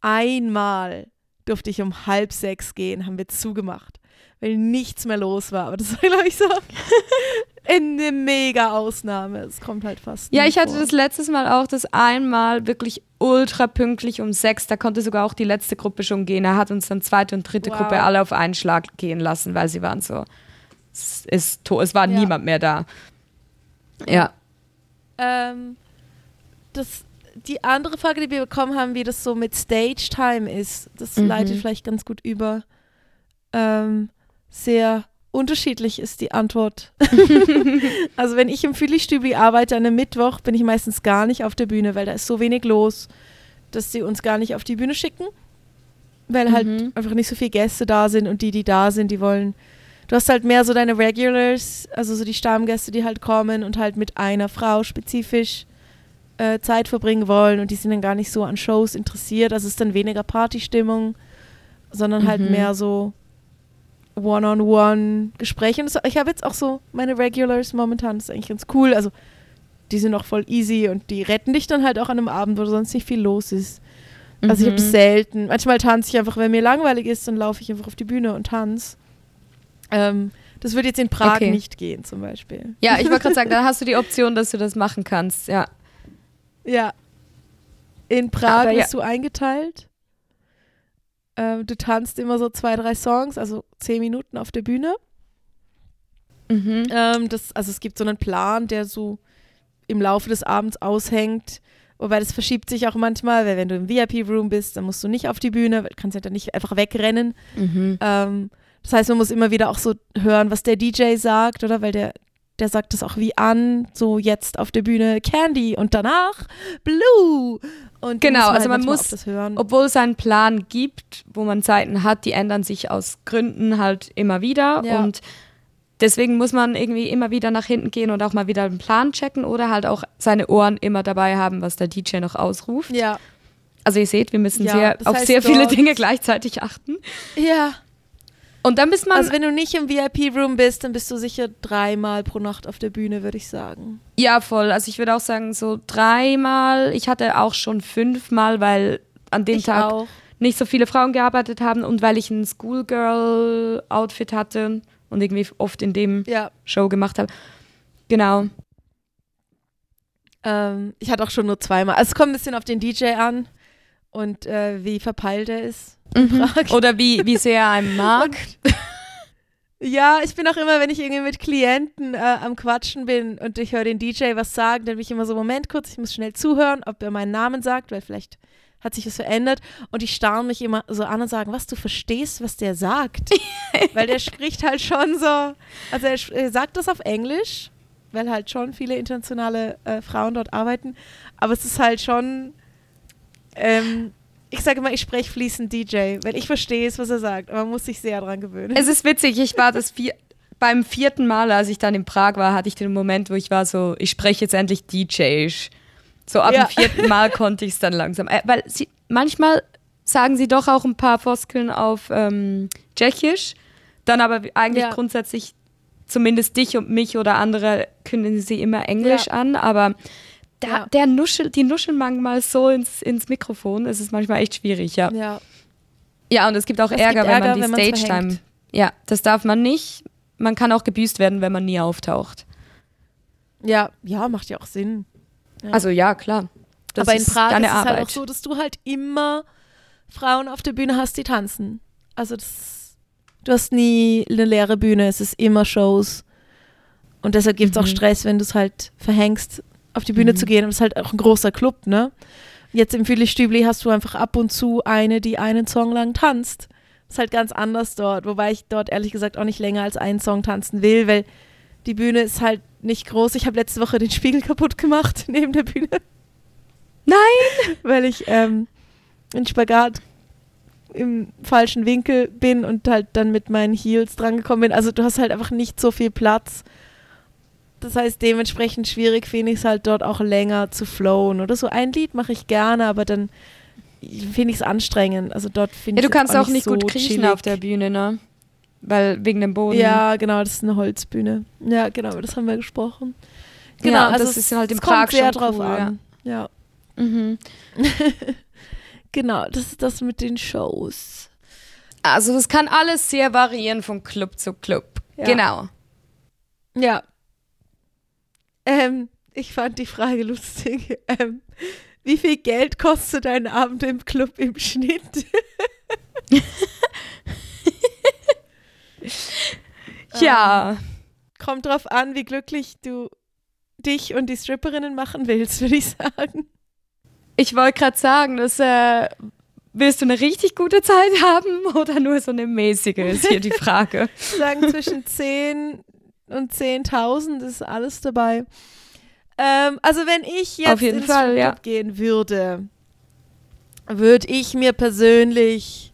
Einmal durfte ich um halb sechs gehen, haben wir zugemacht, weil nichts mehr los war. Aber das <laughs> war, glaube ich, so eine mega Ausnahme. Es kommt halt fast. Ja, ich hatte vor. das letztes Mal auch das einmal wirklich ultra pünktlich um sechs. Da konnte sogar auch die letzte Gruppe schon gehen. Er hat uns dann zweite und dritte Wow. Gruppe alle auf einen Schlag gehen lassen, weil sie waren so. Es, ist to es war Ja. niemand mehr da. Ja. Ähm, das, die andere Frage, die wir bekommen haben, wie das so mit Stage Time ist, das Mhm. leitet vielleicht ganz gut über. Ähm, sehr unterschiedlich ist die Antwort. <laughs> also wenn ich im Philly-Stübli arbeite an einem Mittwoch, bin ich meistens gar nicht auf der Bühne, weil da ist so wenig los, dass sie uns gar nicht auf die Bühne schicken, weil halt Mhm. einfach nicht so viele Gäste da sind und die, die da sind, die wollen. Du hast halt mehr so deine Regulars, also so die Stammgäste, die halt kommen und halt mit einer Frau spezifisch äh, Zeit verbringen wollen und die sind dann gar nicht so an Shows interessiert. Also es ist dann weniger Partystimmung, sondern halt Mhm. mehr so One-on-One-Gespräche. Und das, ich habe jetzt auch so meine Regulars momentan, das ist eigentlich ganz cool. Also die sind auch voll easy und die retten dich dann halt auch an einem Abend, wo sonst nicht viel los ist. Also ich habe das Mhm. selten. Manchmal tanze ich einfach, wenn mir langweilig ist, dann laufe ich einfach auf die Bühne und tanze. Ähm, Das würde jetzt in Prag Okay. nicht gehen, zum Beispiel. Ja, ich wollte gerade sagen, da <laughs> hast du die Option, dass du das machen kannst. Ja. Ja. In Prag Aber ja. bist du eingeteilt. Ähm, du tanzt immer so zwei, drei Songs, also zehn Minuten auf der Bühne. Mhm. Ähm, das, also es gibt so einen Plan, der so im Laufe des Abends aushängt. Wobei das verschiebt sich auch manchmal, weil wenn du im VIP-Room bist, dann musst du nicht auf die Bühne, kannst ja dann nicht einfach wegrennen. Mhm. Ähm, das heißt, man muss immer wieder auch so hören, was der DJ sagt, oder? Weil der, der sagt das auch wie an, so jetzt auf der Bühne Candy und danach Blue. Und Genau, also man manchmal muss-. Obwohl es einen Plan gibt, wo man Zeiten hat, die ändern sich aus Gründen halt immer wieder. Ja. Und deswegen muss man irgendwie immer wieder nach hinten gehen und auch mal wieder einen Plan checken oder halt auch seine Ohren immer dabei haben, was der DJ noch ausruft. ja, Also ihr seht, wir müssen Ja, sehr, auf sehr viele Dinge gleichzeitig achten. ja. Und dann bist man, Also wenn du nicht im VIP-Room bist, dann bist du sicher dreimal pro Nacht auf der Bühne, würde ich sagen. ja voll, also ich würde auch sagen so dreimal, ich hatte auch schon fünfmal, weil an dem ich Tag auch. nicht so viele Frauen gearbeitet haben und weil ich ein Schoolgirl-Outfit hatte und irgendwie oft in dem Ja. Show gemacht habe. Genau. Ähm, ich hatte auch schon nur zweimal. Also es kommt ein bisschen auf den DJ an und äh, wie verpeilt er ist. Prag. Oder wie, wie sehr er einem mag. <laughs> Ja, ich bin auch immer, wenn ich irgendwie mit Klienten äh, am Quatschen bin und ich höre den DJ was sagen, dann bin ich immer so, Moment kurz, ich muss schnell zuhören, ob er meinen Namen sagt, weil vielleicht hat sich was verändert. Und die starren mich immer so an und sagen, was, du verstehst, was der sagt? <laughs> weil der spricht halt schon so, also er, er sagt das auf Englisch, weil halt schon viele internationale äh, Frauen dort arbeiten, aber es ist halt schon, ähm, ich sage immer, ich spreche fließend DJ, weil ich verstehe es, was er sagt, aber man muss sich sehr dran gewöhnen. Es ist witzig, ich war das vier, beim vierten Mal, als ich dann in Prag war, hatte ich den Moment, wo ich war so, ich spreche jetzt endlich DJ. So ab Ja. dem vierten Mal <laughs> konnte ich es dann langsam. Äh, weil sie, manchmal sagen sie doch auch ein paar Floskeln auf ähm, Tschechisch, dann aber eigentlich Ja. grundsätzlich zumindest dich und mich oder andere können sie immer Englisch Ja. an, aber da, Ja. der nuschelt, die nuscheln manchmal so ins, ins Mikrofon, es ist manchmal echt schwierig, ja. ja. Ja, und es gibt auch Es Ärger, gibt wenn Ärger, man wenn die man's Stage-Time. Ja, das darf man nicht. Man kann auch gebüßt werden, wenn man nie auftaucht. Ja, ja, macht ja auch Sinn. Ja. Also ja, klar. Das Aber in ist Prag ist es Arbeit. halt auch so, dass du halt immer Frauen auf der Bühne hast, die tanzen. Also das, du hast nie eine leere Bühne, es ist immer Shows. Und deshalb gibt es auch Mhm. Stress, wenn du es halt verhängst, auf die Bühne Mhm. zu gehen. Und es ist halt auch ein großer Club, ne? Jetzt im Philly-Stübli hast du einfach ab und zu eine, die einen Song lang tanzt. Das ist halt ganz anders dort, wobei ich dort ehrlich gesagt auch nicht länger als einen Song tanzen will, weil die Bühne ist halt nicht groß. Ich habe letzte Woche den Spiegel kaputt gemacht <laughs> neben der Bühne Nein! <laughs> weil ich ähm, in Spagat im falschen Winkel bin und halt dann mit meinen Heels drangekommen bin. Also du hast halt einfach nicht so viel Platz. Das heißt, dementsprechend schwierig finde ich es halt dort auch länger zu flowen. Oder so ein Lied mache ich gerne, aber dann finde ich es anstrengend. Also dort finde Ja, ich du kannst auch nicht so gut kriechen chillig. auf der Bühne, ne? Weil wegen dem Boden. Ja, genau, das ist eine Holzbühne. Ja, genau, das haben wir gesprochen. Genau, Ja, also das es- ist halt in es kommt Prag sehr drauf cool, an. ja. Mhm. <laughs> Genau, das ist das mit den Shows. Also das kann alles sehr variieren von Club zu Club. Ja. Genau. Ja. Ähm, ich fand die Frage lustig. <laughs> Ähm, wie viel Geld kostet ein Abend im Club im Schnitt? <laughs> Ja. Kommt drauf an, wie glücklich du dich und die Stripperinnen machen willst, würde ich sagen. Ich wollte gerade sagen, dass äh, willst du eine richtig gute Zeit haben oder nur so eine mäßige, ist hier die <laughs> Frage. sagen zwischen 10 und 10.000 ist alles dabei. Ähm, also wenn ich jetzt ins Fall, ja. gehen würde, würde ich mir persönlich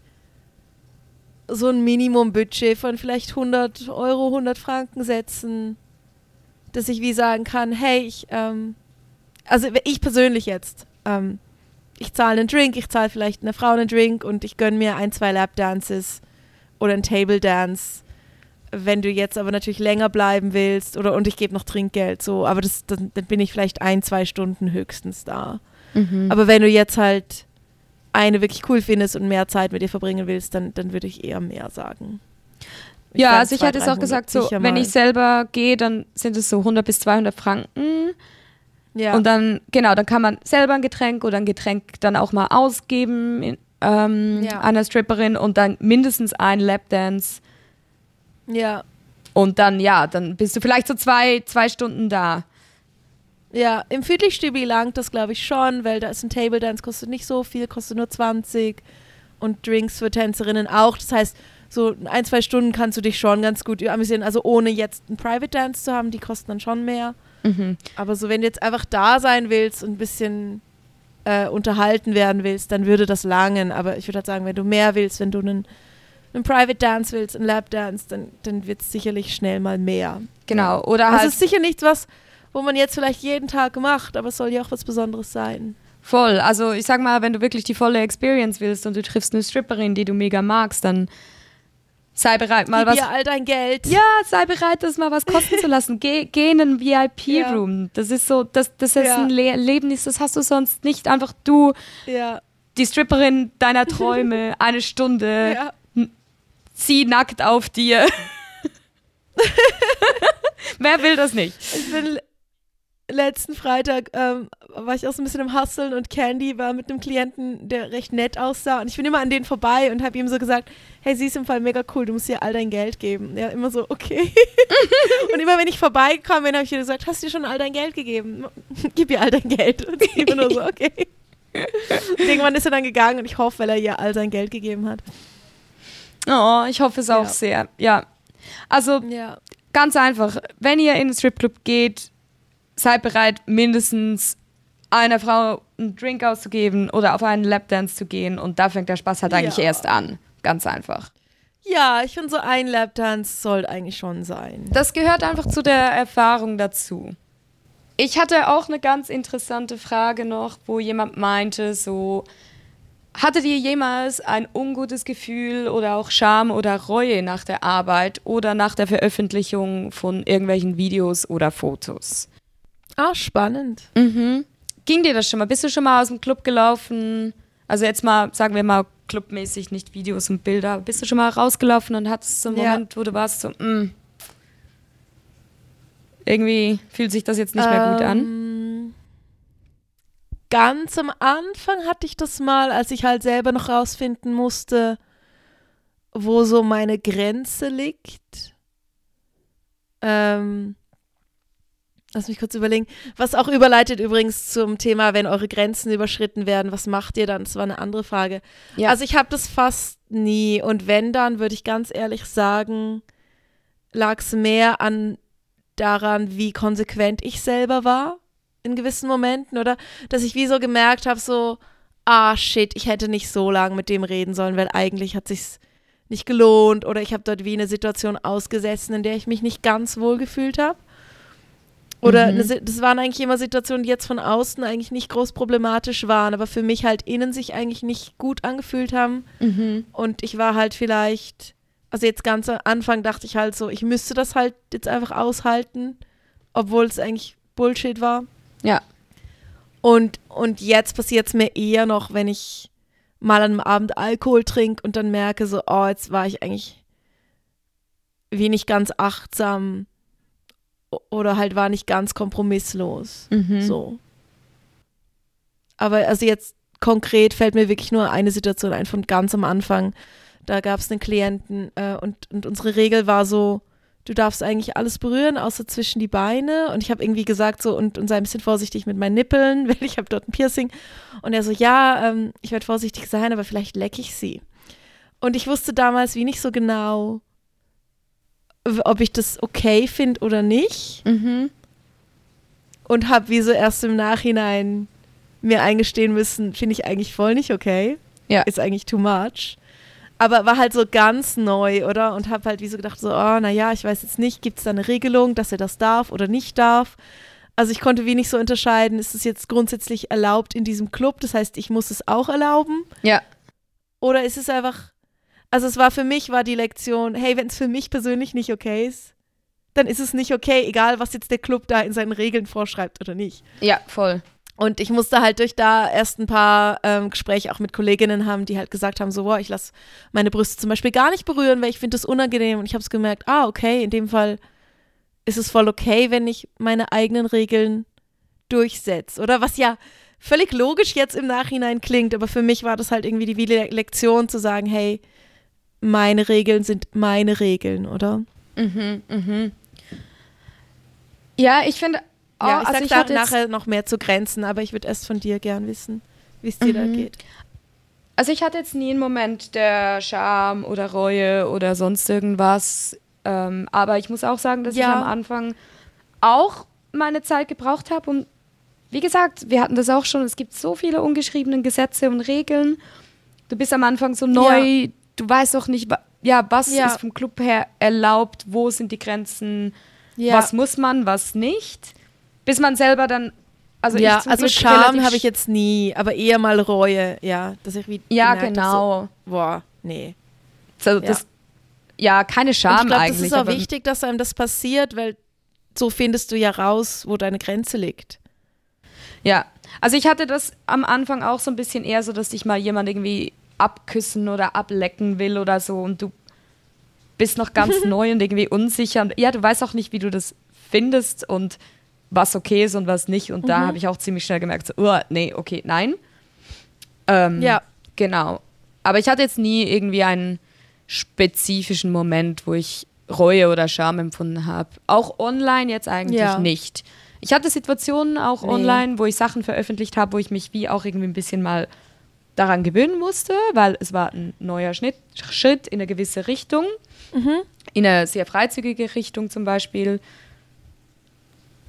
so ein Minimumbudget von vielleicht 100 Euro, 100 Franken setzen, dass ich wie sagen kann, hey, ich, ähm, also ich persönlich jetzt, ähm, ich zahle einen Drink, ich zahle vielleicht einer Frau einen Drink und ich gönne mir ein, zwei Lapdances oder ein Table Dance. Wenn du jetzt aber natürlich länger bleiben willst oder und ich gebe noch Trinkgeld, so, aber das, dann, dann bin ich vielleicht ein, zwei Stunden höchstens da. Mhm. Aber wenn du jetzt halt eine wirklich cool findest und mehr Zeit mit ihr verbringen willst, dann, dann würde ich eher mehr sagen. Ich ja, also ich 200, hatte es auch 300 gesagt, so, wenn mal. ich selber gehe, dann sind es so 100 bis 200 Franken. ja. Und dann, genau, dann kann man selber ein Getränk oder ein Getränk dann auch mal ausgeben ähm, Ja. einer Stripperin und dann mindestens ein Lapdance. Ja. Und dann, ja, dann bist du vielleicht so zwei, zwei Stunden da. Ja, im Viertelstübi langt das, glaube ich, schon, weil da ist ein Table Dance, kostet nicht so viel, kostet nur 20 und Drinks für Tänzerinnen auch. Das heißt, so ein, zwei Stunden kannst du dich schon ganz gut amüsieren. Also ohne jetzt einen Private Dance zu haben, die kosten dann schon mehr. Mhm. Aber so, wenn du jetzt einfach da sein willst und ein bisschen äh, unterhalten werden willst, dann würde das langen. Aber ich würde halt sagen, wenn du mehr willst, wenn du einen, einen Private Dance willst, einen Lap Dance, dann, dann wird es sicherlich schnell mal mehr. Genau. Oder Also halt es ist sicher nichts, was, wo man jetzt vielleicht jeden Tag macht, aber es soll ja auch was Besonderes sein. voll. Also ich sag mal, wenn du wirklich die volle Experience willst und du triffst eine Stripperin, die du mega magst, dann sei bereit, mal Gib was. ihr all dein Geld. Ja, sei bereit, das mal was kosten zu <laughs> lassen. Geh, geh in einen VIP-Room. Das ist so, das, das ist Ja. ein Le Erlebnis, das hast du sonst nicht. Einfach du, Ja. die Stripperin deiner Träume, <laughs> eine Stunde, ja. Sie nackt auf dir. <laughs> Wer will das nicht? Ich bin letzten Freitag ähm, war ich auch so ein bisschen im Hustlen und Candy war mit einem Klienten, der recht nett aussah und ich bin immer an denen vorbei und habe ihm so gesagt, hey, sie ist im Fall mega cool, du musst ihr all dein Geld geben. Ja, immer so, okay. <laughs> und immer wenn ich vorbeigekommen bin, habe ich ihr gesagt, hast du dir schon all dein Geld gegeben? <laughs> Gib ihr all dein Geld. Und sie immer nur so, okay. Und irgendwann ist er dann gegangen und ich hoffe, weil er ihr all sein Geld gegeben hat. Oh, ich hoffe es auch Ja. sehr. Ja. Also Ja. ganz einfach, wenn ihr in den Stripclub geht, seid bereit, mindestens einer Frau einen Drink auszugeben oder auf einen Lapdance zu gehen und da fängt der Spaß halt eigentlich Ja. erst an. Ganz einfach. Ja, ich finde so ein Lapdance sollte eigentlich schon sein. Das gehört einfach zu der Erfahrung dazu. Ich hatte auch eine ganz interessante Frage noch, wo jemand meinte, so, hattet ihr jemals ein ungutes Gefühl oder auch Scham oder Reue nach der Arbeit oder nach der Veröffentlichung von irgendwelchen Videos oder Fotos? Ah, spannend. Mhm. Ging dir das schon mal? Bist du schon mal aus dem Club gelaufen? Also jetzt mal, sagen wir mal, clubmäßig, nicht Videos und Bilder. Bist du schon mal rausgelaufen und hattest so einen Ja. Moment, wo du warst so, mm, irgendwie fühlt sich das jetzt nicht mehr gut an? Ganz am Anfang hatte ich das mal, als ich halt selber noch rausfinden musste, wo so meine Grenze liegt. Ähm, lass mich kurz überlegen. Was auch überleitet übrigens zum Thema, wenn eure Grenzen überschritten werden, was macht ihr dann? Das war eine andere Frage. Ja. Also ich habe das fast nie und wenn dann, würde ich ganz ehrlich sagen, lag es mehr an daran, wie konsequent ich selber war in gewissen Momenten oder dass ich wie so gemerkt habe, so, ah shit, ich hätte nicht so lange mit dem reden sollen, weil eigentlich hat sich's nicht gelohnt oder ich habe dort wie eine Situation ausgesessen, in der ich mich nicht ganz wohl gefühlt habe. Oder Mhm. eine das waren eigentlich immer Situationen, die jetzt von außen eigentlich nicht groß problematisch waren, aber für mich halt innen sich eigentlich nicht gut angefühlt haben. Mhm. Und ich war halt vielleicht, also jetzt ganz am Anfang dachte ich halt so, ich müsste das halt jetzt einfach aushalten, obwohl es eigentlich Bullshit war. Ja. Und, und jetzt passiert es mir eher noch, wenn ich mal an einem Abend Alkohol trinke und dann merke so, oh, jetzt war ich eigentlich wenig ganz achtsam oder halt war nicht ganz kompromisslos. Mhm. So. Aber also jetzt konkret fällt mir wirklich nur eine Situation ein von ganz am Anfang. Da gab es einen Klienten äh, und, und unsere Regel war so, du darfst eigentlich alles berühren, außer zwischen die Beine. Und ich habe irgendwie gesagt so und, und sei ein bisschen vorsichtig mit meinen Nippeln, <laughs> weil ich habe dort ein Piercing. Und er so, ja, ähm, ich werde vorsichtig sein, aber vielleicht lecke ich sie. Und ich wusste damals wie nicht so genau, ob ich das okay finde oder nicht Mhm. und habe wie so erst im Nachhinein mir eingestehen müssen, finde ich eigentlich voll nicht okay. Ja. Ist eigentlich too much. Aber war halt so ganz neu, oder? Und habe halt wie so gedacht, so, oh, naja, ich weiß jetzt nicht, gibt es da eine Regelung, dass er das darf oder nicht darf? Also ich konnte wie nicht so unterscheiden, ist es jetzt grundsätzlich erlaubt in diesem Club, das heißt, ich muss es auch erlauben? Ja. Oder ist es einfach, also es war für mich, war die Lektion, hey, wenn es für mich persönlich nicht okay ist, dann ist es nicht okay, egal was jetzt der Club da in seinen Regeln vorschreibt oder nicht. Ja, voll. Und ich musste halt durch da erst ein paar ähm, Gespräche auch mit Kolleginnen haben, die halt gesagt haben, so, boah, ich lasse meine Brüste zum Beispiel gar nicht berühren, weil ich finde das unangenehm. Und ich habe es gemerkt, ah, okay, in dem Fall ist es voll okay, wenn ich meine eigenen Regeln durchsetze. Oder was ja völlig logisch jetzt im Nachhinein klingt, aber für mich war das halt irgendwie die Lektion zu sagen, hey, meine Regeln sind meine Regeln, oder? Mhm, mhm. Ja, ich finde Oh, ja, ich also sag da nachher noch mehr zu Grenzen, aber ich würde erst von dir gern wissen, wie es dir mhm. da geht. Also ich hatte jetzt nie einen Moment der Scham oder Reue oder sonst irgendwas. Ähm, aber ich muss auch sagen, dass ja. ich am Anfang auch meine Zeit gebraucht habe, um, wie gesagt, wir hatten das auch schon, es gibt so viele ungeschriebene Gesetze und Regeln. Du bist am Anfang so neu, ja. du weißt auch nicht, ja, was ja. ist vom Club her erlaubt, wo sind die Grenzen, was muss man, was nicht bis man selber dann also ja, also Scham habe ich jetzt nie, aber eher mal Reue, ja, dass ich wie ja genau, so, boah, nee, so, das, ja. keine Scham Und ich glaube, das ist auch wichtig, dass einem das passiert, weil so findest du ja raus, wo deine Grenze liegt. Ja, also ich hatte das am Anfang auch so ein bisschen eher so, dass dich mal jemand irgendwie abküssen oder ablecken will oder so und du bist noch ganz <laughs> neu und irgendwie unsicher und ja, du weißt auch nicht, wie du das findest und was okay ist und was nicht. Und mhm. da habe ich auch ziemlich schnell gemerkt, so, oh, nee, okay, nein. Ähm, ja. Genau. Aber ich hatte jetzt nie irgendwie einen spezifischen Moment, wo ich Reue oder Scham empfunden habe. Auch online jetzt eigentlich ja. nicht. Ich hatte Situationen auch nee. online, wo ich Sachen veröffentlicht habe, wo ich mich wie auch irgendwie ein bisschen mal daran gewöhnen musste, weil es war ein neuer Schnitt, Schritt in eine gewisse Richtung, mhm. in eine sehr freizügige Richtung zum Beispiel.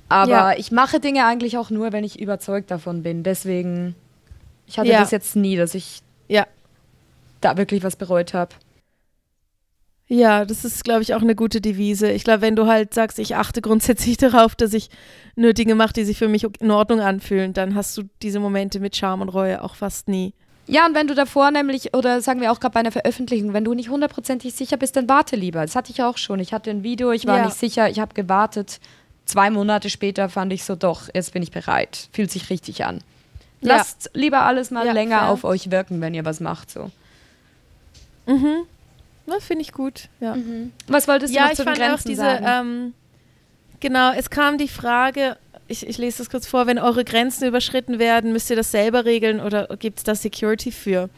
Aber ja. ich mache Dinge eigentlich auch nur, wenn ich überzeugt davon bin. Deswegen, ich hatte ja. das jetzt nie, dass ich ja. da wirklich was bereut habe. Ja, das ist, glaube ich, auch eine gute Devise. Ich glaube, wenn du halt sagst, ich achte grundsätzlich <laughs> darauf, dass ich nur Dinge mache, die sich für mich in Ordnung anfühlen, dann hast du diese Momente mit Charme und Reue auch fast nie. Ja, und wenn du davor nämlich, oder sagen wir auch gerade bei einer Veröffentlichung, wenn du nicht hundertprozentig sicher bist, dann warte lieber. Das hatte ich auch schon. Ich hatte ein Video, ich war ja. nicht sicher, ich habe gewartet zwei Monate später fand ich so, doch, jetzt bin ich bereit. Fühlt sich richtig an. Ja. Lasst lieber alles mal ja, länger fair. auf euch wirken, wenn ihr was macht. So. Mhm. Das finde ich gut. Ja. Mhm. Was wolltest du ja, noch zu den Grenzen diese, sagen? Ähm, genau, es kam die Frage, ich, ich, lese das kurz vor, wenn eure Grenzen überschritten werden, müsst ihr das selber regeln oder gibt es da Security für?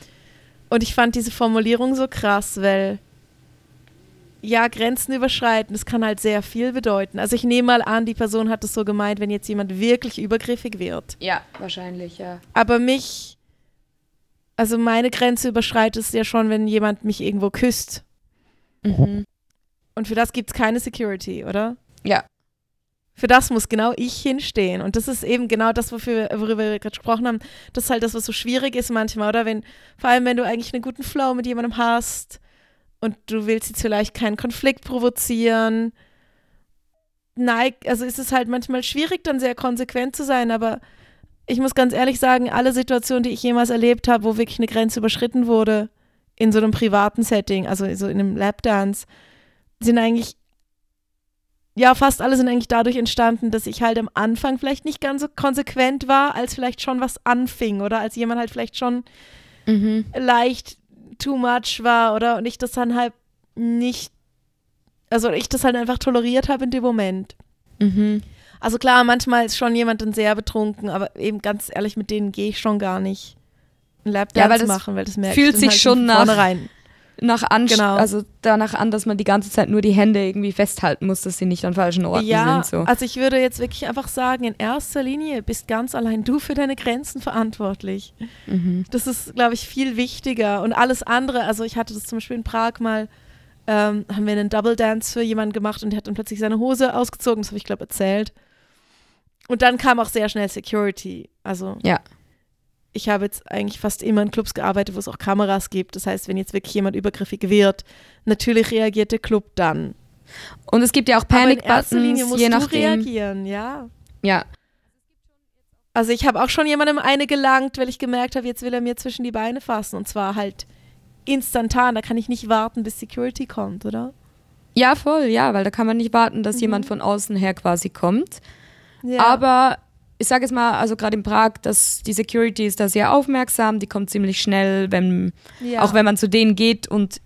Und ich fand diese Formulierung so krass, weil ja, Grenzen überschreiten, das kann halt sehr viel bedeuten. Also ich nehme mal an, die Person hat es so gemeint, wenn jetzt jemand wirklich übergriffig wird. Ja, wahrscheinlich, ja. Aber mich, also meine Grenze überschreitet es ja schon, wenn jemand mich irgendwo küsst. Mhm. Und für das gibt es keine Security, oder? Ja. Für das muss genau ich hinstehen. Und das ist eben genau das, wofür, worüber wir gerade gesprochen haben. Das ist halt das, was so schwierig ist manchmal, oder? Wenn, vor allem, wenn du eigentlich einen guten Flow mit jemandem hast und du willst jetzt vielleicht keinen Konflikt provozieren. Nein, also ist es halt manchmal schwierig, dann sehr konsequent zu sein, aber ich muss ganz ehrlich sagen, alle Situationen, die ich jemals erlebt habe, wo wirklich eine Grenze überschritten wurde, in so einem privaten Setting, also so in einem Lapdance, sind eigentlich, ja, fast alle sind eigentlich dadurch entstanden, dass ich halt am Anfang vielleicht nicht ganz so konsequent war, als vielleicht schon was anfing oder als jemand halt vielleicht schon mhm. leicht too much war oder und ich das dann halt nicht, also ich das halt einfach toleriert habe in dem Moment. Mhm. Also klar, manchmal ist schon jemand dann sehr betrunken, aber eben ganz ehrlich, mit denen gehe ich schon gar nicht ein Lapdance ja, machen, weil das merkt fühlt sich halt schon nach, rein nach an, genau. also danach an, dass man die ganze Zeit nur die Hände irgendwie festhalten muss, dass sie nicht an falschen Orten ja, sind. So. Also ich würde jetzt wirklich einfach sagen, in erster Linie bist ganz allein du für deine Grenzen verantwortlich. Mhm. Das ist, glaube ich, viel wichtiger. Und alles andere, also ich hatte das zum Beispiel in Prag mal, ähm, haben wir einen Double Dance für jemanden gemacht und der hat dann plötzlich seine Hose ausgezogen, das habe ich, glaube erzählt. Und dann kam auch sehr schnell Security. Also ja ich habe jetzt eigentlich fast immer in Clubs gearbeitet, wo es auch Kameras gibt. Das heißt, wenn jetzt wirklich jemand übergriffig wird, natürlich reagiert der Club dann. Und es gibt ja auch Panic-Buttons, je nachdem. Reagieren, ja. Ja. Also ich habe auch schon jemandem eine gelangt, weil ich gemerkt habe, jetzt will er mir zwischen die Beine fassen. Und zwar halt instantan. Da kann ich nicht warten, bis Security kommt, oder? Ja, voll, ja, weil da kann man nicht warten, dass mhm. jemand von außen her quasi kommt. Ja. Aber ich sage es mal, also gerade in Prag, dass die Security ist da sehr aufmerksam, die kommt ziemlich schnell, wenn, Ja. auch wenn man zu denen geht und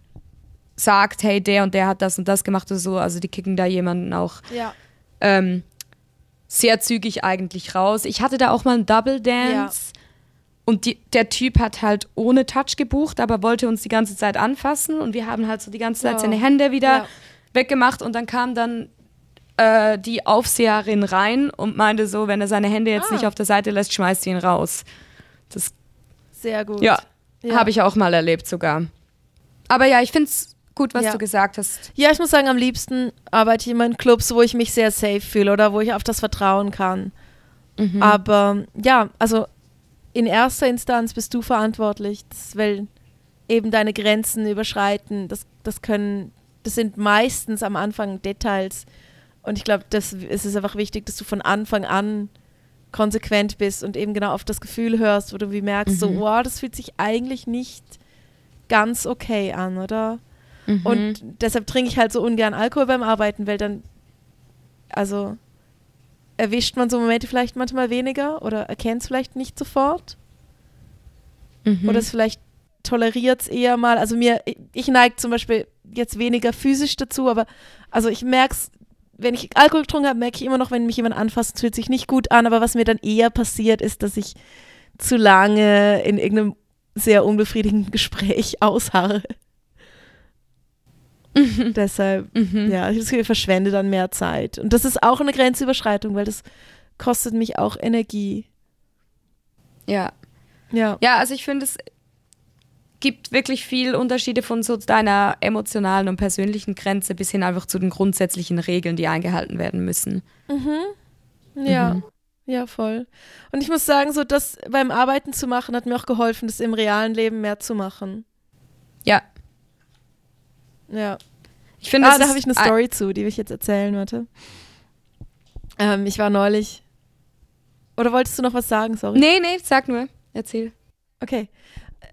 sagt, hey, der und der hat das und das gemacht oder so, also die kicken da jemanden auch Ja. ähm, sehr zügig eigentlich raus. Ich hatte da auch mal einen Double Dance und die, der Typ hat halt ohne Touch gebucht, aber wollte uns die ganze Zeit anfassen und wir haben halt so die ganze Zeit Wow. seine Hände wieder Ja. weggemacht und dann kam dann äh, die Aufseherin rein und meinte so, wenn er seine Hände jetzt Ah. nicht auf der Seite lässt, schmeißt ihn raus. Das Sehr gut. ja, Ja. habe ich auch mal erlebt sogar. Aber ja, ich finde es gut, was Ja. du gesagt hast. Ja, ich muss sagen, am liebsten arbeite ich immer in Clubs, wo ich mich sehr safe fühle oder wo ich auf das vertrauen kann. Mhm. Aber ja, also in erster Instanz bist du verantwortlich, das, weil eben deine Grenzen überschreiten. Das, das können, das sind meistens am Anfang Details. Und ich glaube, das es ist einfach wichtig, dass du von Anfang an konsequent bist und eben genau auf das Gefühl hörst, wo du wie merkst, so, Mhm. wow, das fühlt sich eigentlich nicht ganz okay an, oder? Mhm. Und deshalb trinke ich halt so ungern Alkohol beim Arbeiten, weil dann, also erwischt man so Momente vielleicht manchmal weniger oder erkennt es vielleicht nicht sofort Mhm. oder es vielleicht toleriert es eher mal. Also mir, ich- ich neige zum Beispiel jetzt weniger physisch dazu, aber also ich merke es, wenn ich Alkohol getrunken habe, merke ich immer noch, wenn mich jemand anfasst, es fühlt sich nicht gut an, aber was mir dann eher passiert, ist, dass ich zu lange in irgendeinem sehr unbefriedigenden <laughs> Gespräch ausharre. Deshalb Mhm. ja, ich verschwende dann mehr Zeit. Und das ist auch eine Grenzüberschreitung, weil das kostet mich auch Energie. ja. Ja. Ja, also ich finde, es gibt wirklich viel Unterschiede von so deiner emotionalen und persönlichen Grenze bis hin einfach zu den grundsätzlichen Regeln, die eingehalten werden müssen. Ja. Mhm. Ja, voll. Und ich muss sagen, so das beim Arbeiten zu machen, hat mir auch geholfen, das im realen Leben mehr zu machen. Ja, Ja. ich finde, Ah, da habe ich eine ein- Story zu, die will ich jetzt erzählen, warte. Ähm, ich war neulich. Oder wolltest du noch was sagen? Sorry. Nee, nee, sag nur. Erzähl. Okay.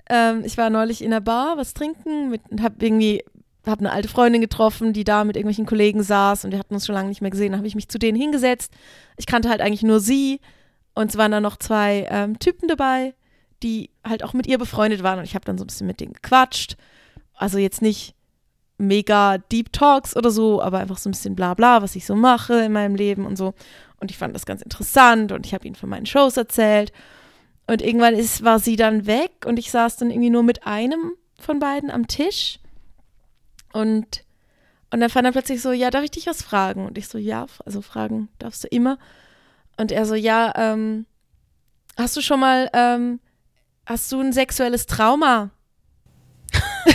Ähm, ich war neulich in einer Bar, was trinken mit, und hab irgendwie, hab eine alte Freundin getroffen, die da mit irgendwelchen Kollegen saß und wir hatten uns schon lange nicht mehr gesehen. Da habe ich mich zu denen hingesetzt. Ich kannte halt eigentlich nur sie und es waren dann noch zwei ähm, Typen dabei, die halt auch mit ihr befreundet waren und ich habe dann so ein bisschen mit denen gequatscht. Also jetzt nicht mega Deep Talks oder so, aber einfach so ein bisschen bla bla, was ich so mache in meinem Leben und so. Und ich fand das ganz interessant und ich habe ihnen von meinen Shows erzählt. Und irgendwann ist, war sie dann weg und ich saß dann irgendwie nur mit einem von beiden am Tisch. Und, und dann fand er plötzlich so, ja, darf ich dich was fragen? Und ich so, ja, also fragen darfst du immer. Und er so, ja, ähm, hast du schon mal, ähm, hast du ein sexuelles Trauma? <laughs>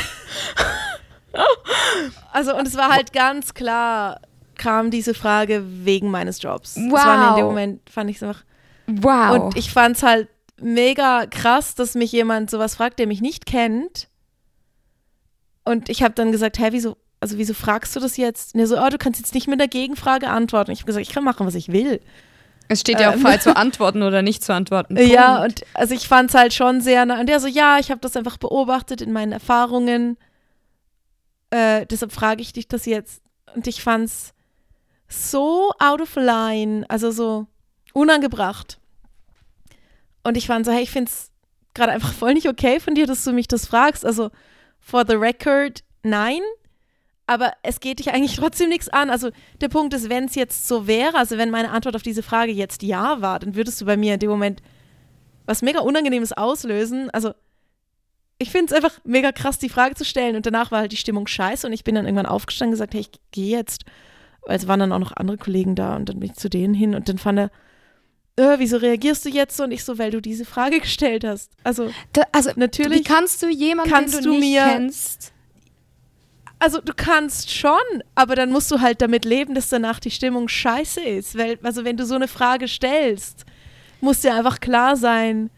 also, und es war halt ganz klar, kam diese Frage wegen meines Jobs. Das war in dem Wow. Moment, fand ich es einfach Wow. und ich fand es halt mega krass, dass mich jemand sowas fragt, der mich nicht kennt. Und ich habe dann gesagt, hä, wieso, also wieso fragst du das jetzt? Und er so, oh, du kannst jetzt nicht mit einer Gegenfrage antworten. Ich habe gesagt, ich kann machen, was ich will. es steht ja auch ähm, frei zu <laughs> antworten oder nicht zu antworten. Ja, Punkt. und also ich fand es halt schon sehr, nah- und der so, ja, ich habe das einfach beobachtet in meinen Erfahrungen. Äh, deshalb frage ich dich das jetzt. Und ich fand es so out of line, also so unangebracht. Und ich fand so, hey, ich finde es gerade einfach voll nicht okay von dir, dass du mich das fragst. Also, for the record, nein. Aber es geht dich eigentlich trotzdem nichts an. Also der Punkt ist, wenn es jetzt so wäre, also wenn meine Antwort auf diese Frage jetzt ja war, dann würdest du bei mir in dem Moment was mega Unangenehmes auslösen. Also ich finde es einfach mega krass, die Frage zu stellen. Und danach war halt die Stimmung scheiße und ich bin dann irgendwann aufgestanden und gesagt, hey, ich gehe jetzt. Weil es waren dann auch noch andere Kollegen da und dann bin ich zu denen hin und dann fand er, äh, wieso reagierst du jetzt so? Und ich so, weil du diese Frage gestellt hast. Also Da, also, natürlich wie kannst du jemanden, kannst den du du nicht mir- kennst? Also du kannst schon, aber dann musst du halt damit leben, dass danach die Stimmung scheiße ist. Weil, also wenn du so eine Frage stellst, muss dir einfach klar sein,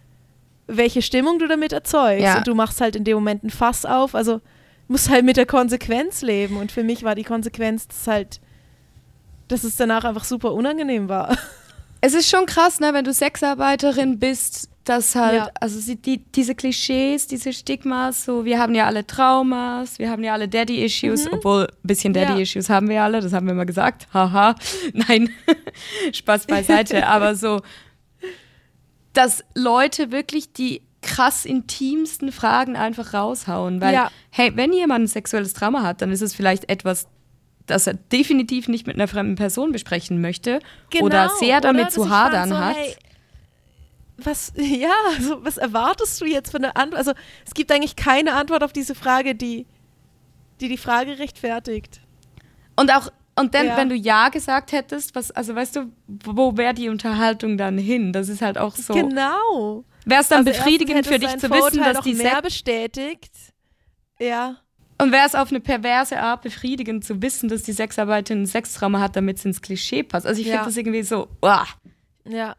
welche Stimmung du damit erzeugst. Ja. Und du machst halt in dem Moment ein Fass auf. Also musst halt mit der Konsequenz leben. Und für mich war die Konsequenz, dass halt, dass es danach einfach super unangenehm war. <laughs> Es ist schon krass, ne, wenn du Sexarbeiterin bist, dass halt, Ja. also sie- die, diese Klischees, diese Stigmas, so, wir haben ja alle Traumas, wir haben ja alle Daddy-Issues, obwohl ein bisschen Mhm. Ja. Daddy-Issues haben wir alle, das haben wir mal gesagt. Haha, <laughs> nein, <laughs> Spaß beiseite, <laughs> aber so, dass Leute wirklich die krass intimsten Fragen einfach raushauen. Weil, Ja. hey, wenn jemand ein sexuelles Trauma hat, dann ist es vielleicht etwas, das er definitiv nicht mit einer fremden Person besprechen möchte oder sehr damit Genau, Dass zu hadern so, hat. Hey, was, <laughs> ja, also was erwartest du jetzt von der Antwort? Also es gibt eigentlich keine Antwort auf diese Frage, die die, die Frage rechtfertigt. Und auch, und dann, Ja. wenn du Ja gesagt hättest, was, also weißt du, wo wäre die Unterhaltung dann hin? Das ist halt auch so. Genau. Wäre es dann Also befriedigend für dich zu wissen, dass die mehr bestätigt. Ja. Und wäre es auf eine perverse Art befriedigend zu wissen, dass die Sexarbeiterin ein Sextrauma hat, damit es ins Klischee passt. Also ich Ja. finde das irgendwie so, uah. Ja.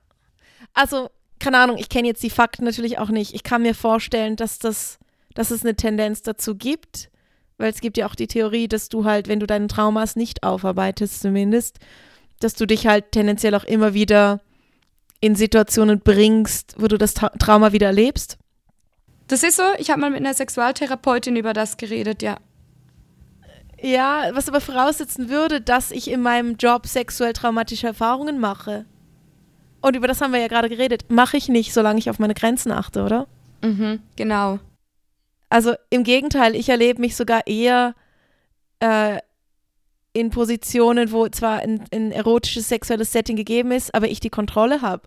Also, keine Ahnung, ich kenne jetzt die Fakten natürlich auch nicht. Ich kann mir vorstellen, dass das, dass es eine Tendenz dazu gibt, weil es gibt ja auch die Theorie, dass du halt, wenn du deine Traumas nicht aufarbeitest zumindest, dass du dich halt tendenziell auch immer wieder in Situationen bringst, wo du das Tra Trauma wieder erlebst. Das ist so, ich habe mal mit einer Sexualtherapeutin über das geredet, ja. Ja, was aber voraussetzen würde, dass ich in meinem Job sexuell traumatische Erfahrungen mache. Und über das haben wir ja gerade geredet. Mache ich nicht, solange ich auf meine Grenzen achte, oder? Mhm, genau. Also im Gegenteil, ich erlebe mich sogar eher äh, in Positionen, wo zwar ein, ein erotisches sexuelles Setting gegeben ist, aber ich die Kontrolle habe.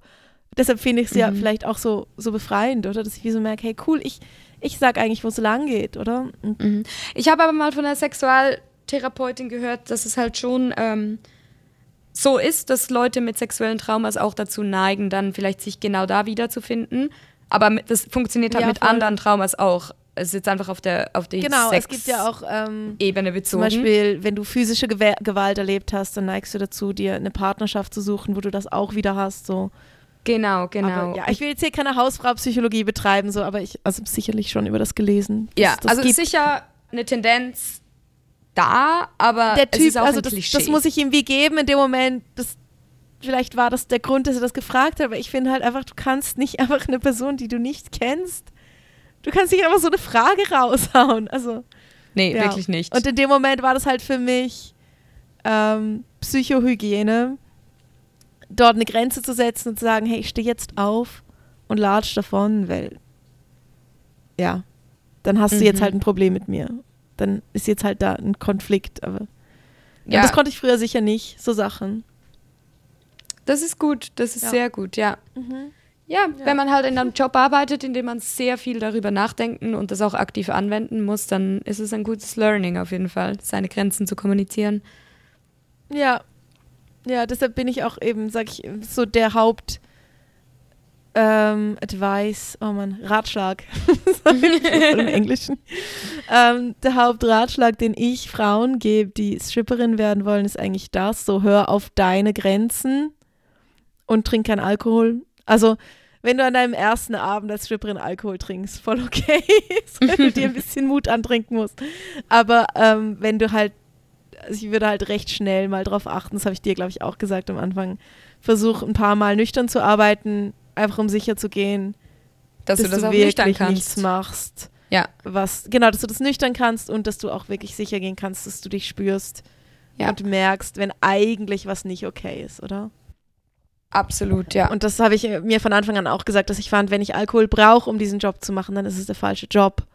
Deshalb finde ich es ja Mhm. vielleicht auch so, so befreiend, oder? Dass ich wie so merke, hey cool, ich, ich sag eigentlich, wo es lang geht, oder? Und Mhm. Ich habe aber mal von einer Sexualtherapeutin gehört, dass es halt schon ähm, so ist, dass Leute mit sexuellen Traumas auch dazu neigen, dann vielleicht sich genau da wiederzufinden. Aber das funktioniert halt Ja, mit voll. anderen Traumas auch. Es ist jetzt einfach auf der auf die genau, es Sex gibt ja auch ähm, Ebene zum bezogen. Beispiel, wenn du physische Gewe Gewalt erlebt hast, dann neigst du dazu, dir eine Partnerschaft zu suchen, wo du das auch wieder hast. So. Genau, genau. Aber, ja, ich will jetzt hier keine Hausfrau-Psychologie betreiben, so, aber ich also sicherlich schon über das gelesen. dass ja, das also gibt. sicher eine Tendenz da, aber der Typ, also das, das muss ich ihm wie geben in dem Moment. Das, vielleicht war das der Grund, dass er das gefragt hat, aber ich finde halt einfach, du kannst nicht <laughs> einfach eine Person, die du nicht kennst, du kannst nicht einfach so eine Frage raushauen. Also nee, ja. wirklich nicht. Und in dem Moment war das halt für mich ähm, Psychohygiene, dort eine Grenze zu setzen und zu sagen, hey, ich stehe jetzt auf und latsch davon, weil ja, dann hast du jetzt Mhm. halt ein Problem mit mir. Dann ist jetzt halt da ein Konflikt, aber ja. ja, das konnte ich früher sicher nicht, so Sachen. das ist gut, das ist Ja. sehr gut, ja. Ja, wenn man halt in einem Job arbeitet, in dem man sehr viel darüber nachdenken und das auch aktiv anwenden muss, dann ist es ein gutes Learning auf jeden Fall, seine Grenzen zu kommunizieren. Ja. Ja, deshalb bin ich auch eben, sag ich, so der Haupt ähm, Advice, oh man, Ratschlag. <laughs> Im Englischen. Ähm, der Hauptratschlag, den ich Frauen gebe, die Stripperin werden wollen, ist eigentlich das: so hör auf deine Grenzen und trink kein Alkohol. Also, wenn du an deinem ersten Abend als Stripperin Alkohol trinkst, voll okay, <laughs> wenn du dir ein bisschen Mut antrinken musst. Aber ähm, wenn du halt also ich würde halt recht schnell mal drauf achten, das habe ich dir, glaube ich, auch gesagt am Anfang. Versuch ein paar Mal nüchtern zu arbeiten, einfach um sicher zu gehen, Dass, du das auch wirklich nüchtern nichts machst. Ja. Was, genau, dass du das nüchtern kannst und dass du auch wirklich sicher gehen kannst, dass du dich spürst Ja. und merkst, wenn eigentlich was nicht okay ist, oder? Absolut, ja. Und das habe ich mir von Anfang an auch gesagt, dass ich fand, wenn ich Alkohol brauche, um diesen Job zu machen, dann ist es der falsche Job.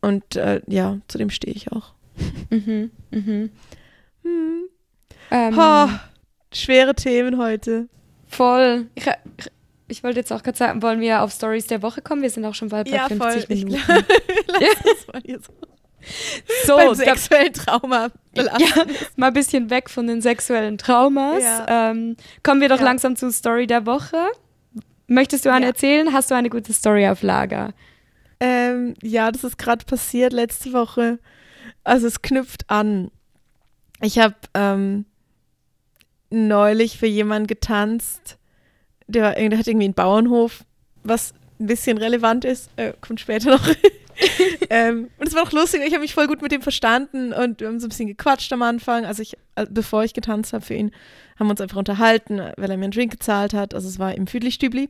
Und äh, ja, zu dem stehe ich auch. Mhm, mhm. Hm. Ähm, Ha, schwere Themen heute. Voll. Ich, ich, ich wollte jetzt auch gerade sagen, wollen wir auf Stories der Woche kommen? Wir sind auch schon bald bei Ja, 50 voll. Minuten. <laughs> Lass uns mal hier so So, beim sexuellen Trauma belassen. ja, mal ein bisschen weg von den sexuellen Traumas. Ja. Ähm, kommen wir doch Ja. langsam zur Story der Woche. Möchtest du eine erzählen? Hast du eine gute Story auf Lager? Ähm, ja, das ist gerade passiert letzte Woche. Also es knüpft an. Ich habe ähm, neulich für jemanden getanzt, der, der hat irgendwie einen Bauernhof, was ein bisschen relevant ist, äh, kommt später noch. <laughs> ähm, und es war auch lustig, ich habe mich voll gut mit dem verstanden und wir haben so ein bisschen gequatscht am Anfang. Also ich, äh, bevor ich getanzt habe für ihn, haben wir uns einfach unterhalten, weil er mir einen Drink gezahlt hat. Also es war im Füdli-Stübli.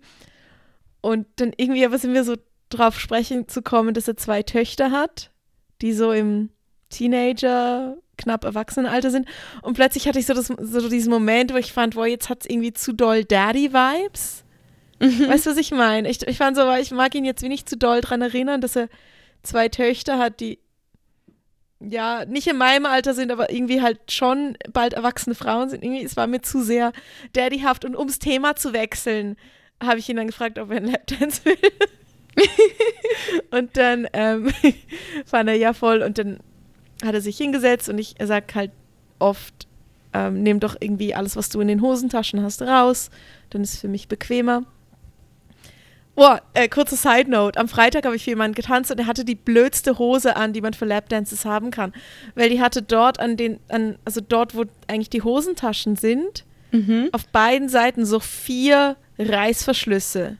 Und dann irgendwie aber sind wir so drauf sprechen zu kommen, dass er zwei Töchter hat, die so im Teenager, knapp Erwachsenenalter sind. Und plötzlich hatte ich so, das, so diesen Moment, wo ich fand, wow, jetzt hat es irgendwie zu doll Daddy-Vibes. Weißt du, was ich meine? Ich, ich fand so, ich mag ihn jetzt wenig zu doll daran erinnern, dass er zwei Töchter hat, die ja nicht in meinem Alter sind, aber irgendwie halt schon bald erwachsene Frauen sind. Irgendwie, es war mir zu sehr daddyhaft. Und ums Thema zu wechseln, habe ich ihn dann gefragt, ob er einen Lapdance will. <laughs> und dann ähm, <laughs> fand er ja voll und dann hat er sich hingesetzt und ich, er sagt halt oft, ähm, nimm doch irgendwie alles, was du in den Hosentaschen hast, raus, dann ist es für mich bequemer. Boah, äh, kurze Side Note. Am Freitag habe ich für jemanden getanzt und er hatte die blödste Hose an, die man für Lapdances haben kann. Weil die hatte dort an den, an, also dort, wo eigentlich die Hosentaschen sind, Mhm. auf beiden Seiten so vier Reißverschlüsse.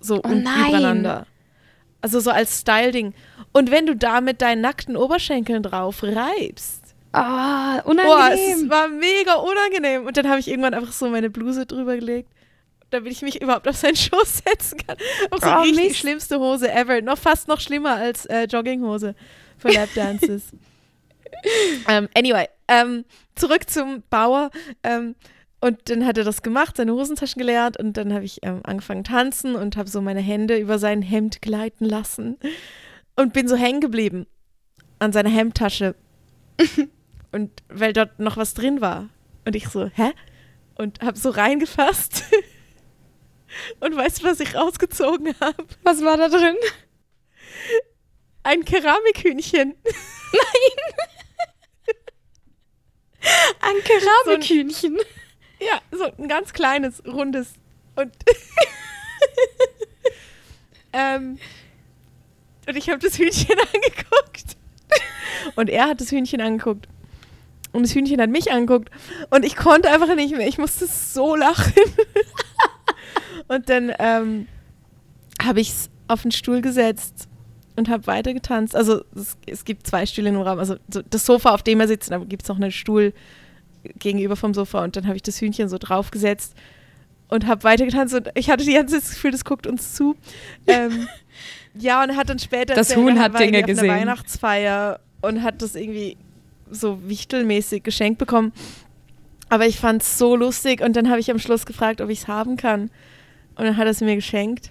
So Oh nein. übereinander. Also so als Style-Ding. Und wenn du da mit deinen nackten Oberschenkeln drauf reibst, Ah, boah, es unangenehm. ist- war mega unangenehm. Und dann habe ich irgendwann einfach so meine Bluse drüber gelegt, damit ich mich überhaupt auf seinen <laughs> Schoß setzen kann. Auch so Oh, richtig Mist. schlimmste Hose ever. Noch fast noch schlimmer als äh, Jogginghose für Lapdances. <laughs> ähm, anyway, ähm, zurück zum Bauer. Ähm, und dann hat er das gemacht, seine Hosentaschen geleert und dann habe ich ähm, angefangen tanzen und habe so meine Hände über sein Hemd gleiten lassen und bin so hängen geblieben an seiner Hemdtasche. <laughs> und weil dort noch was drin war. Und ich so, hä? Und habe so reingefasst. <laughs> und weißt du, was ich rausgezogen habe? Was war da drin? Ein Keramikhühnchen. <laughs> Ein Keramikhühnchen. Ja, so ein ganz kleines, rundes. Und, <laughs> ähm, und ich habe das Hühnchen <laughs> angeguckt. Und er hat das Hühnchen angeguckt. Und das Hühnchen hat mich angeguckt. Und ich konnte einfach nicht mehr. Ich musste so lachen. <laughs> und dann ähm, habe ich es auf den Stuhl gesetzt und habe weiter getanzt. Also es, es gibt zwei Stühle im Raum. Also so das Sofa, auf dem er sitzt, da gibt es noch einen Stuhl gegenüber vom Sofa. Und dann habe ich das Hühnchen so draufgesetzt und habe weiter getanzt. Und ich hatte die ganze Zeit das Gefühl, das guckt uns zu. Ähm, <laughs> ja, und hat dann später Das Huhn hat Dinge auf gesehen. einer Weihnachtsfeier und hat das irgendwie so wichtelmäßig geschenkt bekommen. Aber ich fand es so lustig und dann habe ich am Schluss gefragt, ob ich es haben kann. Und dann hat er es mir geschenkt.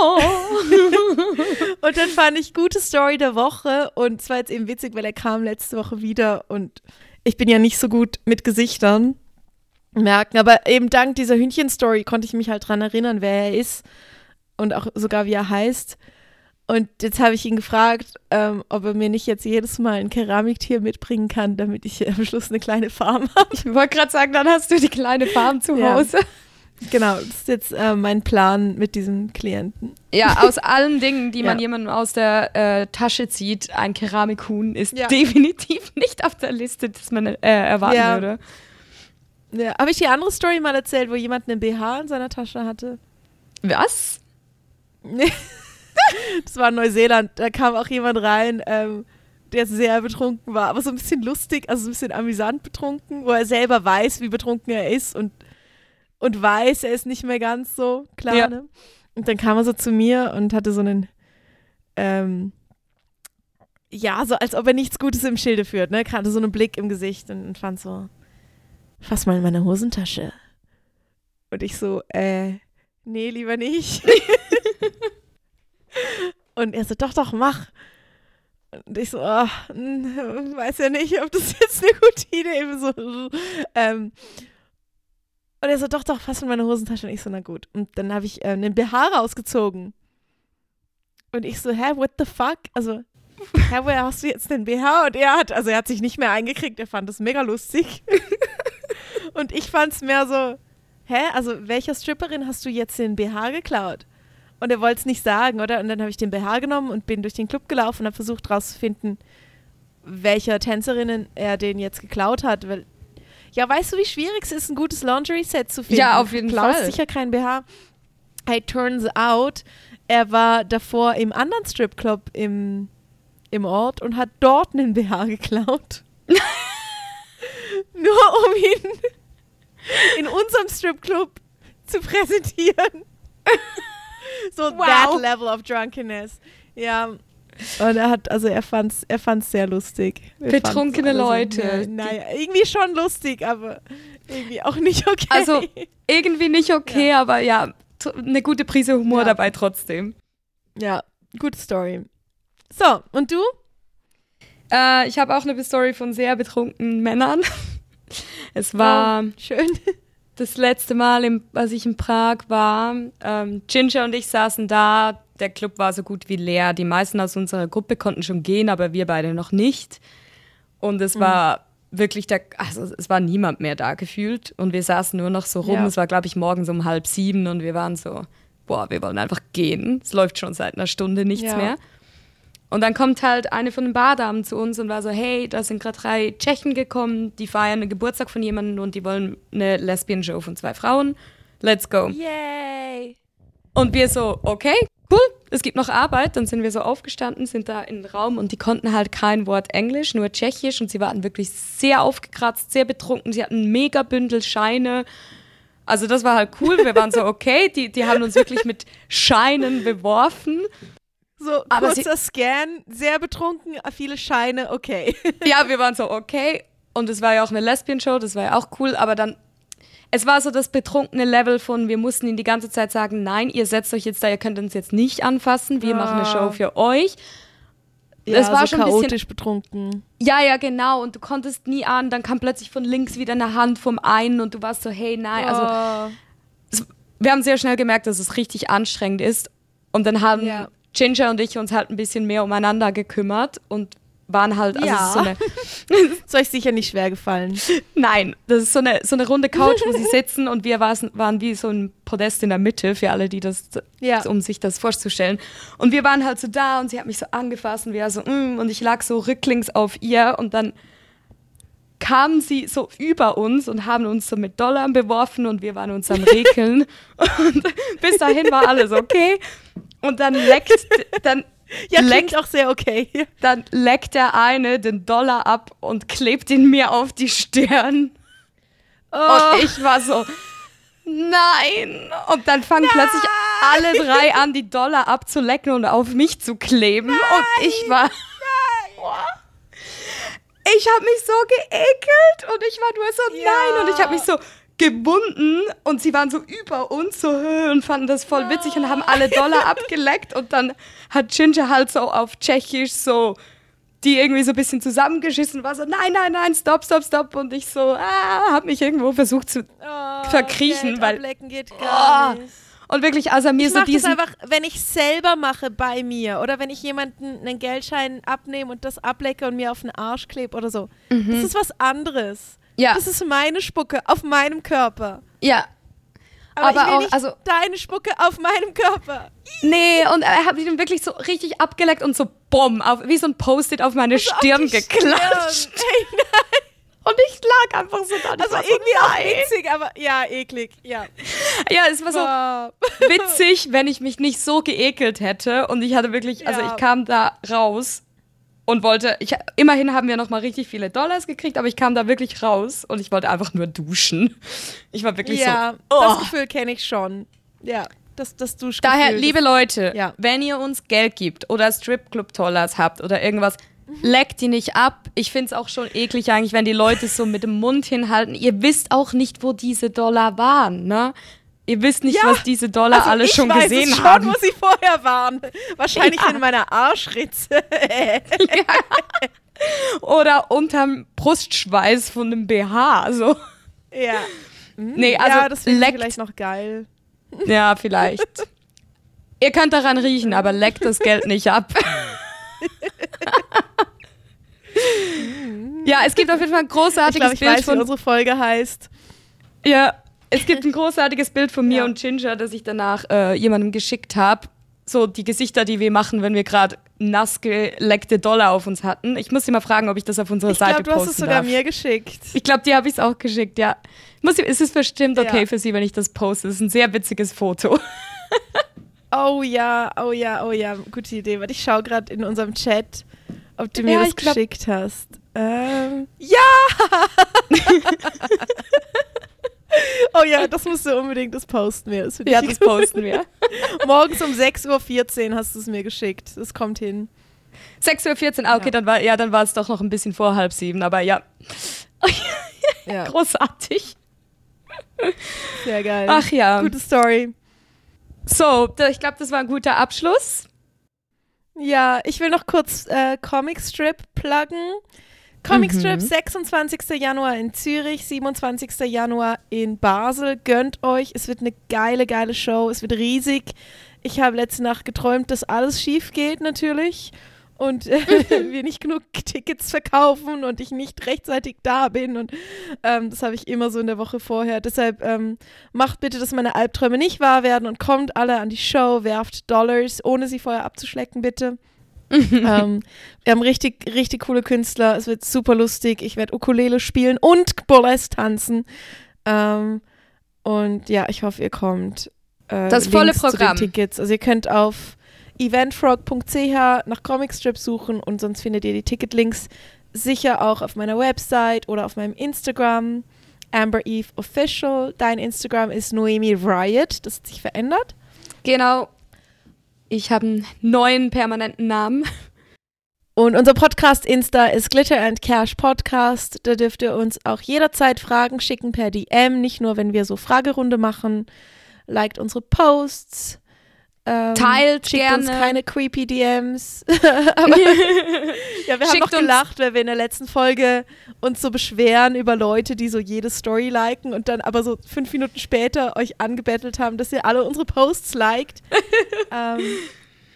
Oh. <laughs> <laughs> Und dann fand ich gute Story der Woche und es war jetzt eben witzig, weil er kam letzte Woche wieder und ich bin ja nicht so gut mit Gesichtern merken, aber eben dank dieser Hühnchen-Story konnte ich mich halt dran erinnern, wer er ist und auch sogar wie er heißt. Und jetzt habe ich ihn gefragt, ähm, ob er mir nicht jetzt jedes Mal ein Keramiktier mitbringen kann, damit ich am Schluss eine kleine Farm <laughs> habe. Ich wollte gerade sagen, dann hast du die kleine Farm zu Ja. Hause. Genau, das ist jetzt äh, mein Plan mit diesem Klienten. Ja, aus allen Dingen, die man Ja. jemandem aus der äh, Tasche zieht, ein Keramikhuhn ist Ja. definitiv <laughs> nicht auf der Liste, das man äh, erwarten Ja. würde. Ja, habe ich die andere Story mal erzählt, wo jemand einen BH in seiner Tasche hatte? Was? Nee. <laughs> Das war in Neuseeland. Da kam auch jemand rein, ähm, der sehr betrunken war, aber so ein bisschen lustig, also so ein bisschen amüsant betrunken, wo er selber weiß, wie betrunken er ist und, und weiß, er ist nicht mehr ganz so klar. Ja. Ne? Und dann kam er so zu mir und hatte so einen, ähm, ja, so als ob er nichts Gutes im Schilde führt, ne? Gerade so einen Blick im Gesicht und, und fand so, fass mal in meine Hosentasche. Und ich so, äh, nee, lieber nicht. <laughs> Und er so, doch, doch, mach. Und ich so, oh, weiß ja nicht, ob das jetzt eine gute Idee ist. So, ähm, und er so, doch, doch, fass in meine Hosentasche. Und ich so, na gut. Und dann habe ich äh, einen BH rausgezogen. Und ich so, hä, what the fuck? Also, hä, woher hast du jetzt den BH? Und er hat, also er hat sich nicht mehr eingekriegt, er fand das mega lustig. <laughs> Und ich fand es mehr so, hä, also welcher Stripperin hast du jetzt den BH geklaut? Und er wollte es nicht sagen, oder? Und dann habe ich den BH genommen und bin durch den Club gelaufen und habe versucht rauszufinden, welcher Tänzerinnen er den jetzt geklaut hat. Weil, ja, weißt du, wie schwierig es ist, ein gutes Laundry-Set zu finden? Ja, auf jeden du klaust Fall. sicher kein BH. Hey, turns out, er war davor im anderen Stripclub im, im Ort und hat dort einen BH geklaut. <laughs> Nur um ihn in unserem Stripclub zu präsentieren. <laughs> so Wow. that level of drunkenness. Ja. Und er hat, also er fand's, er fand's sehr lustig. Wir Betrunkene alle Leute. So, na, naja, irgendwie schon lustig, aber irgendwie auch nicht okay. Also irgendwie nicht okay, aber ja, eine gute Prise Humor Ja. dabei trotzdem. Ja, gute Story. So, und du? Äh, ich habe auch eine Story von sehr betrunkenen Männern. <laughs> Es war Schön. das letzte Mal, im, als ich in Prag war. Ähm, Ginger und ich saßen da. Der Club war so gut wie leer. Die meisten aus unserer Gruppe konnten schon gehen, aber wir beide noch nicht. Und es war wirklich der, also es war niemand mehr da gefühlt. Und wir saßen nur noch so rum. Ja. Es war, glaube ich, morgens um halb sieben und wir waren so, boah, wir wollen einfach gehen. Es läuft schon seit einer Stunde nichts Ja. mehr. Und dann kommt halt eine von den Bardamen zu uns und war so, hey, da sind gerade drei Tschechen gekommen, die feiern einen Geburtstag von jemandem und die wollen eine Lesbian-Show von zwei Frauen. Let's go. Yay. Und wir so, okay, cool, es gibt noch Arbeit. Dann sind wir so aufgestanden, sind da in den Raum und die konnten halt kein Wort Englisch, nur Tschechisch und sie waren wirklich sehr aufgekratzt, sehr betrunken. Sie hatten ein mega Bündel Scheine. Also das war halt cool. Wir waren so, <laughs> okay, die, die haben uns wirklich mit Scheinen beworfen. So, Aber kurzer Scan, sehr betrunken, viele Scheine, okay. ja, wir waren so, okay. Und es war ja auch eine Lesbian-Show, das war ja auch cool, aber dann, es war so das betrunkene Level von, wir mussten ihnen die ganze Zeit sagen, nein, ihr setzt euch jetzt da, ihr könnt uns jetzt nicht anfassen, wir machen eine Ah. Show für euch. Ja, Es war so schon ein bisschen- chaotisch betrunken. Ja, ja, genau. Und du konntest nie an, dann kam plötzlich von links wieder eine Hand vom einen und du warst so, hey, nein. Also oh. wir haben sehr schnell gemerkt, dass es richtig anstrengend ist. Und dann haben Ja. Ginger und ich uns halt ein bisschen mehr umeinander gekümmert und waren halt, also Ja. so eine, <laughs> ist euch sicher nicht schwer gefallen. Nein, das ist so eine, so eine runde Couch, wo sie sitzen und wir waren, waren wie so ein Podest in der Mitte, für alle, die das, Ja. um sich das vorzustellen. Und wir waren halt so da und sie hat mich so angefasst und wir so, mm, und ich lag so rücklings auf ihr und dann kamen sie so über uns und haben uns so mit Dollar beworfen und wir waren uns am Rekeln. <laughs> und bis dahin war alles okay. Und dann leckt, dann Ja, leckt klingt auch sehr okay. <laughs> dann leckt der eine den Dollar ab und klebt ihn mir auf die Stirn. Oh. Und ich war so, nein. Und dann fangen plötzlich alle drei an, die Dollar abzulecken und auf mich zu kleben. Und ich war. Ich habe mich so geekelt und ich war nur so, Ja. nein. Und ich habe mich so gebunden und sie waren so über uns so und fanden das voll witzig und haben alle Dollar <laughs> abgeleckt und dann hat Ginger halt so auf Tschechisch so die irgendwie so ein bisschen zusammengeschissen war so nein nein nein stopp stopp stopp und ich so ah habe mich irgendwo versucht zu Oh, verkriechen, Geld weil- ablecken geht gar Oh, nicht. und wirklich als er mir Ich so diesen einfach, wenn ich selber mache bei mir oder wenn ich jemanden einen Geldschein abnehme und das ablecke und mir auf den Arsch klebe oder so. Das ist was anderes. Ja Das ist meine Spucke auf meinem Körper. ja Aber, Aber ich will auch, nicht also- deine Spucke auf meinem Körper. nee und er hat mich dann wirklich so richtig abgeleckt und so bumm auf wie so ein Post-it auf meine Stirn Auf geklatscht Stirn. <laughs> Ey, nein. und ich lag einfach so da Also war so, irgendwie auch witzig, aber ja, eklig. Ja. ja es war so Boah. <laughs> witzig, wenn ich mich nicht so geekelt hätte. Und ich hatte wirklich, also Ja. ich kam da raus und wollte, ich, immerhin haben wir noch mal richtig viele Dollars gekriegt, aber ich kam da wirklich raus und ich wollte einfach nur duschen. Ich war wirklich Ja, so. das Oh. Gefühl kenne ich schon. Ja, das, das Duschgefühl. Daher, das- liebe Leute, Ja. wenn ihr uns Geld gibt oder Stripclub-Dollars habt oder irgendwas, leckt die nicht ab. Ich finde es auch schon eklig eigentlich, wenn die Leute so mit dem Mund hinhalten. Ihr wisst auch nicht, wo diese Dollar waren, ne? Ihr wisst nicht, Ja, was diese Dollar also alle ich schon weiß gesehen es schon, haben. wo sie vorher waren. Wahrscheinlich Ja. in meiner Arschritze. <laughs> Oder unterm Brustschweiß von einem BH. So. ja. Hm, Nee, also ja, das leckt- vielleicht noch geil. Ja, vielleicht. Ihr könnt daran riechen, aber leckt das Geld nicht ab. <laughs> ja, es gibt auf jeden Fall ein Ich großartiges glaube, ich Bild weiß, wie von. unsere Folge heißt. Ja, es gibt ein <laughs> großartiges Bild von mir Ja. und Ginger, das ich danach äh, jemandem geschickt habe. So die Gesichter, die wir machen, wenn wir gerade nass geleckte Dollar auf uns hatten. Ich muss sie mal fragen, ob ich das auf unserer Ich Seite glaube, du hast posten es sogar darf. mir geschickt. Ich glaube, die habe ich es auch geschickt, ja. Muss, ist es bestimmt okay Ja. für Sie, wenn ich das poste? Das ist ein sehr witziges Foto. <laughs> Oh ja, oh ja, oh ja, gute Idee. Warte, ich schaue gerade in unserem Chat, ob du mir Ja, das ich glaub- geschickt hast. Ähm, ja! <laughs> <laughs> oh ja, das musst du unbedingt, das posten wir. Das Ja, das posten wir. <laughs> Morgens um 6.14 Uhr hast du es mir geschickt. Das kommt hin. 6.14 Uhr, ah, okay, Ja. dann war, ja, dann war es doch noch ein bisschen vor halb sieben, aber ja, <laughs> Ja, großartig. sehr geil. Ach ja. Gute Story. So, ich glaube, das war ein guter Abschluss. Ja, ich will noch kurz äh, Comic Strip pluggen. Comic Mhm. Strip 26. Januar in Zürich, 27. Januar in Basel. Gönnt euch, es wird eine geile, geile Show. Es wird riesig. Ich habe letzte Nacht geträumt, dass alles schief geht natürlich und äh, <laughs> wir nicht genug Tickets verkaufen und ich nicht rechtzeitig da bin und ähm, das habe ich immer so in der Woche vorher. Deshalb ähm, macht bitte, dass meine Albträume nicht wahr werden und kommt alle an die Show, werft Dollars, ohne sie vorher abzuschlecken, bitte. <laughs> ähm, wir haben richtig, richtig coole Künstler. Es wird super lustig. Ich werde Ukulele spielen und Burlesque tanzen. Ähm, und ja, ich hoffe, ihr kommt. Äh, Das volle Programm. Tickets. Also ihr könnt auf eventfrog.ch nach Comicstrip suchen und sonst findet ihr die Ticketlinks sicher auch auf meiner Website oder auf meinem Instagram. Amber Eve Official. Dein Instagram ist Noemi Riot. Das hat sich verändert. Genau. Ich habe einen neuen permanenten Namen. Und unser Podcast Insta ist Glitter and Cash Podcast. Da dürft ihr uns auch jederzeit Fragen schicken per DM, nicht nur, wenn wir so Fragerunde machen. Liked unsere Posts. Ähm, Teilt schickt gerne. uns keine creepy DMs. <laughs> Aber <laughs> ja, wir haben noch gelacht, weil wir in der letzten Folge uns so beschweren über Leute, die so jede Story liken und dann aber so fünf Minuten später euch angebettelt haben, dass ihr alle unsere Posts liked. <laughs> ähm,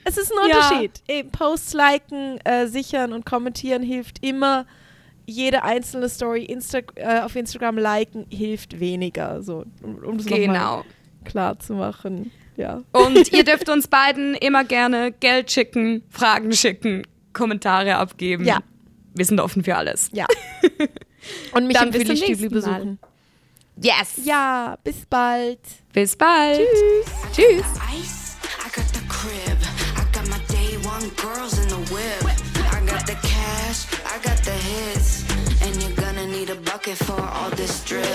es ist ein Ja. Unterschied. Eben Posts liken, äh, sichern und kommentieren hilft immer. Jede einzelne Story Insta äh, auf Instagram liken hilft weniger. So, um, um das nochmal Genau. klar zu machen. Ja. Und ihr dürft uns beiden immer gerne Geld schicken, Fragen schicken, Kommentare abgeben. Ja. Wir sind offen für alles. Ja. <laughs> Und mich Dann im Philly-Stübli besuchen. Yes. Ja, bis bald. Bis bald. Tschüss. Ice, I got the crib. I got my day one girls in the whip. I got the cash, I got the hits. And you're gonna need a bucket for all this drip.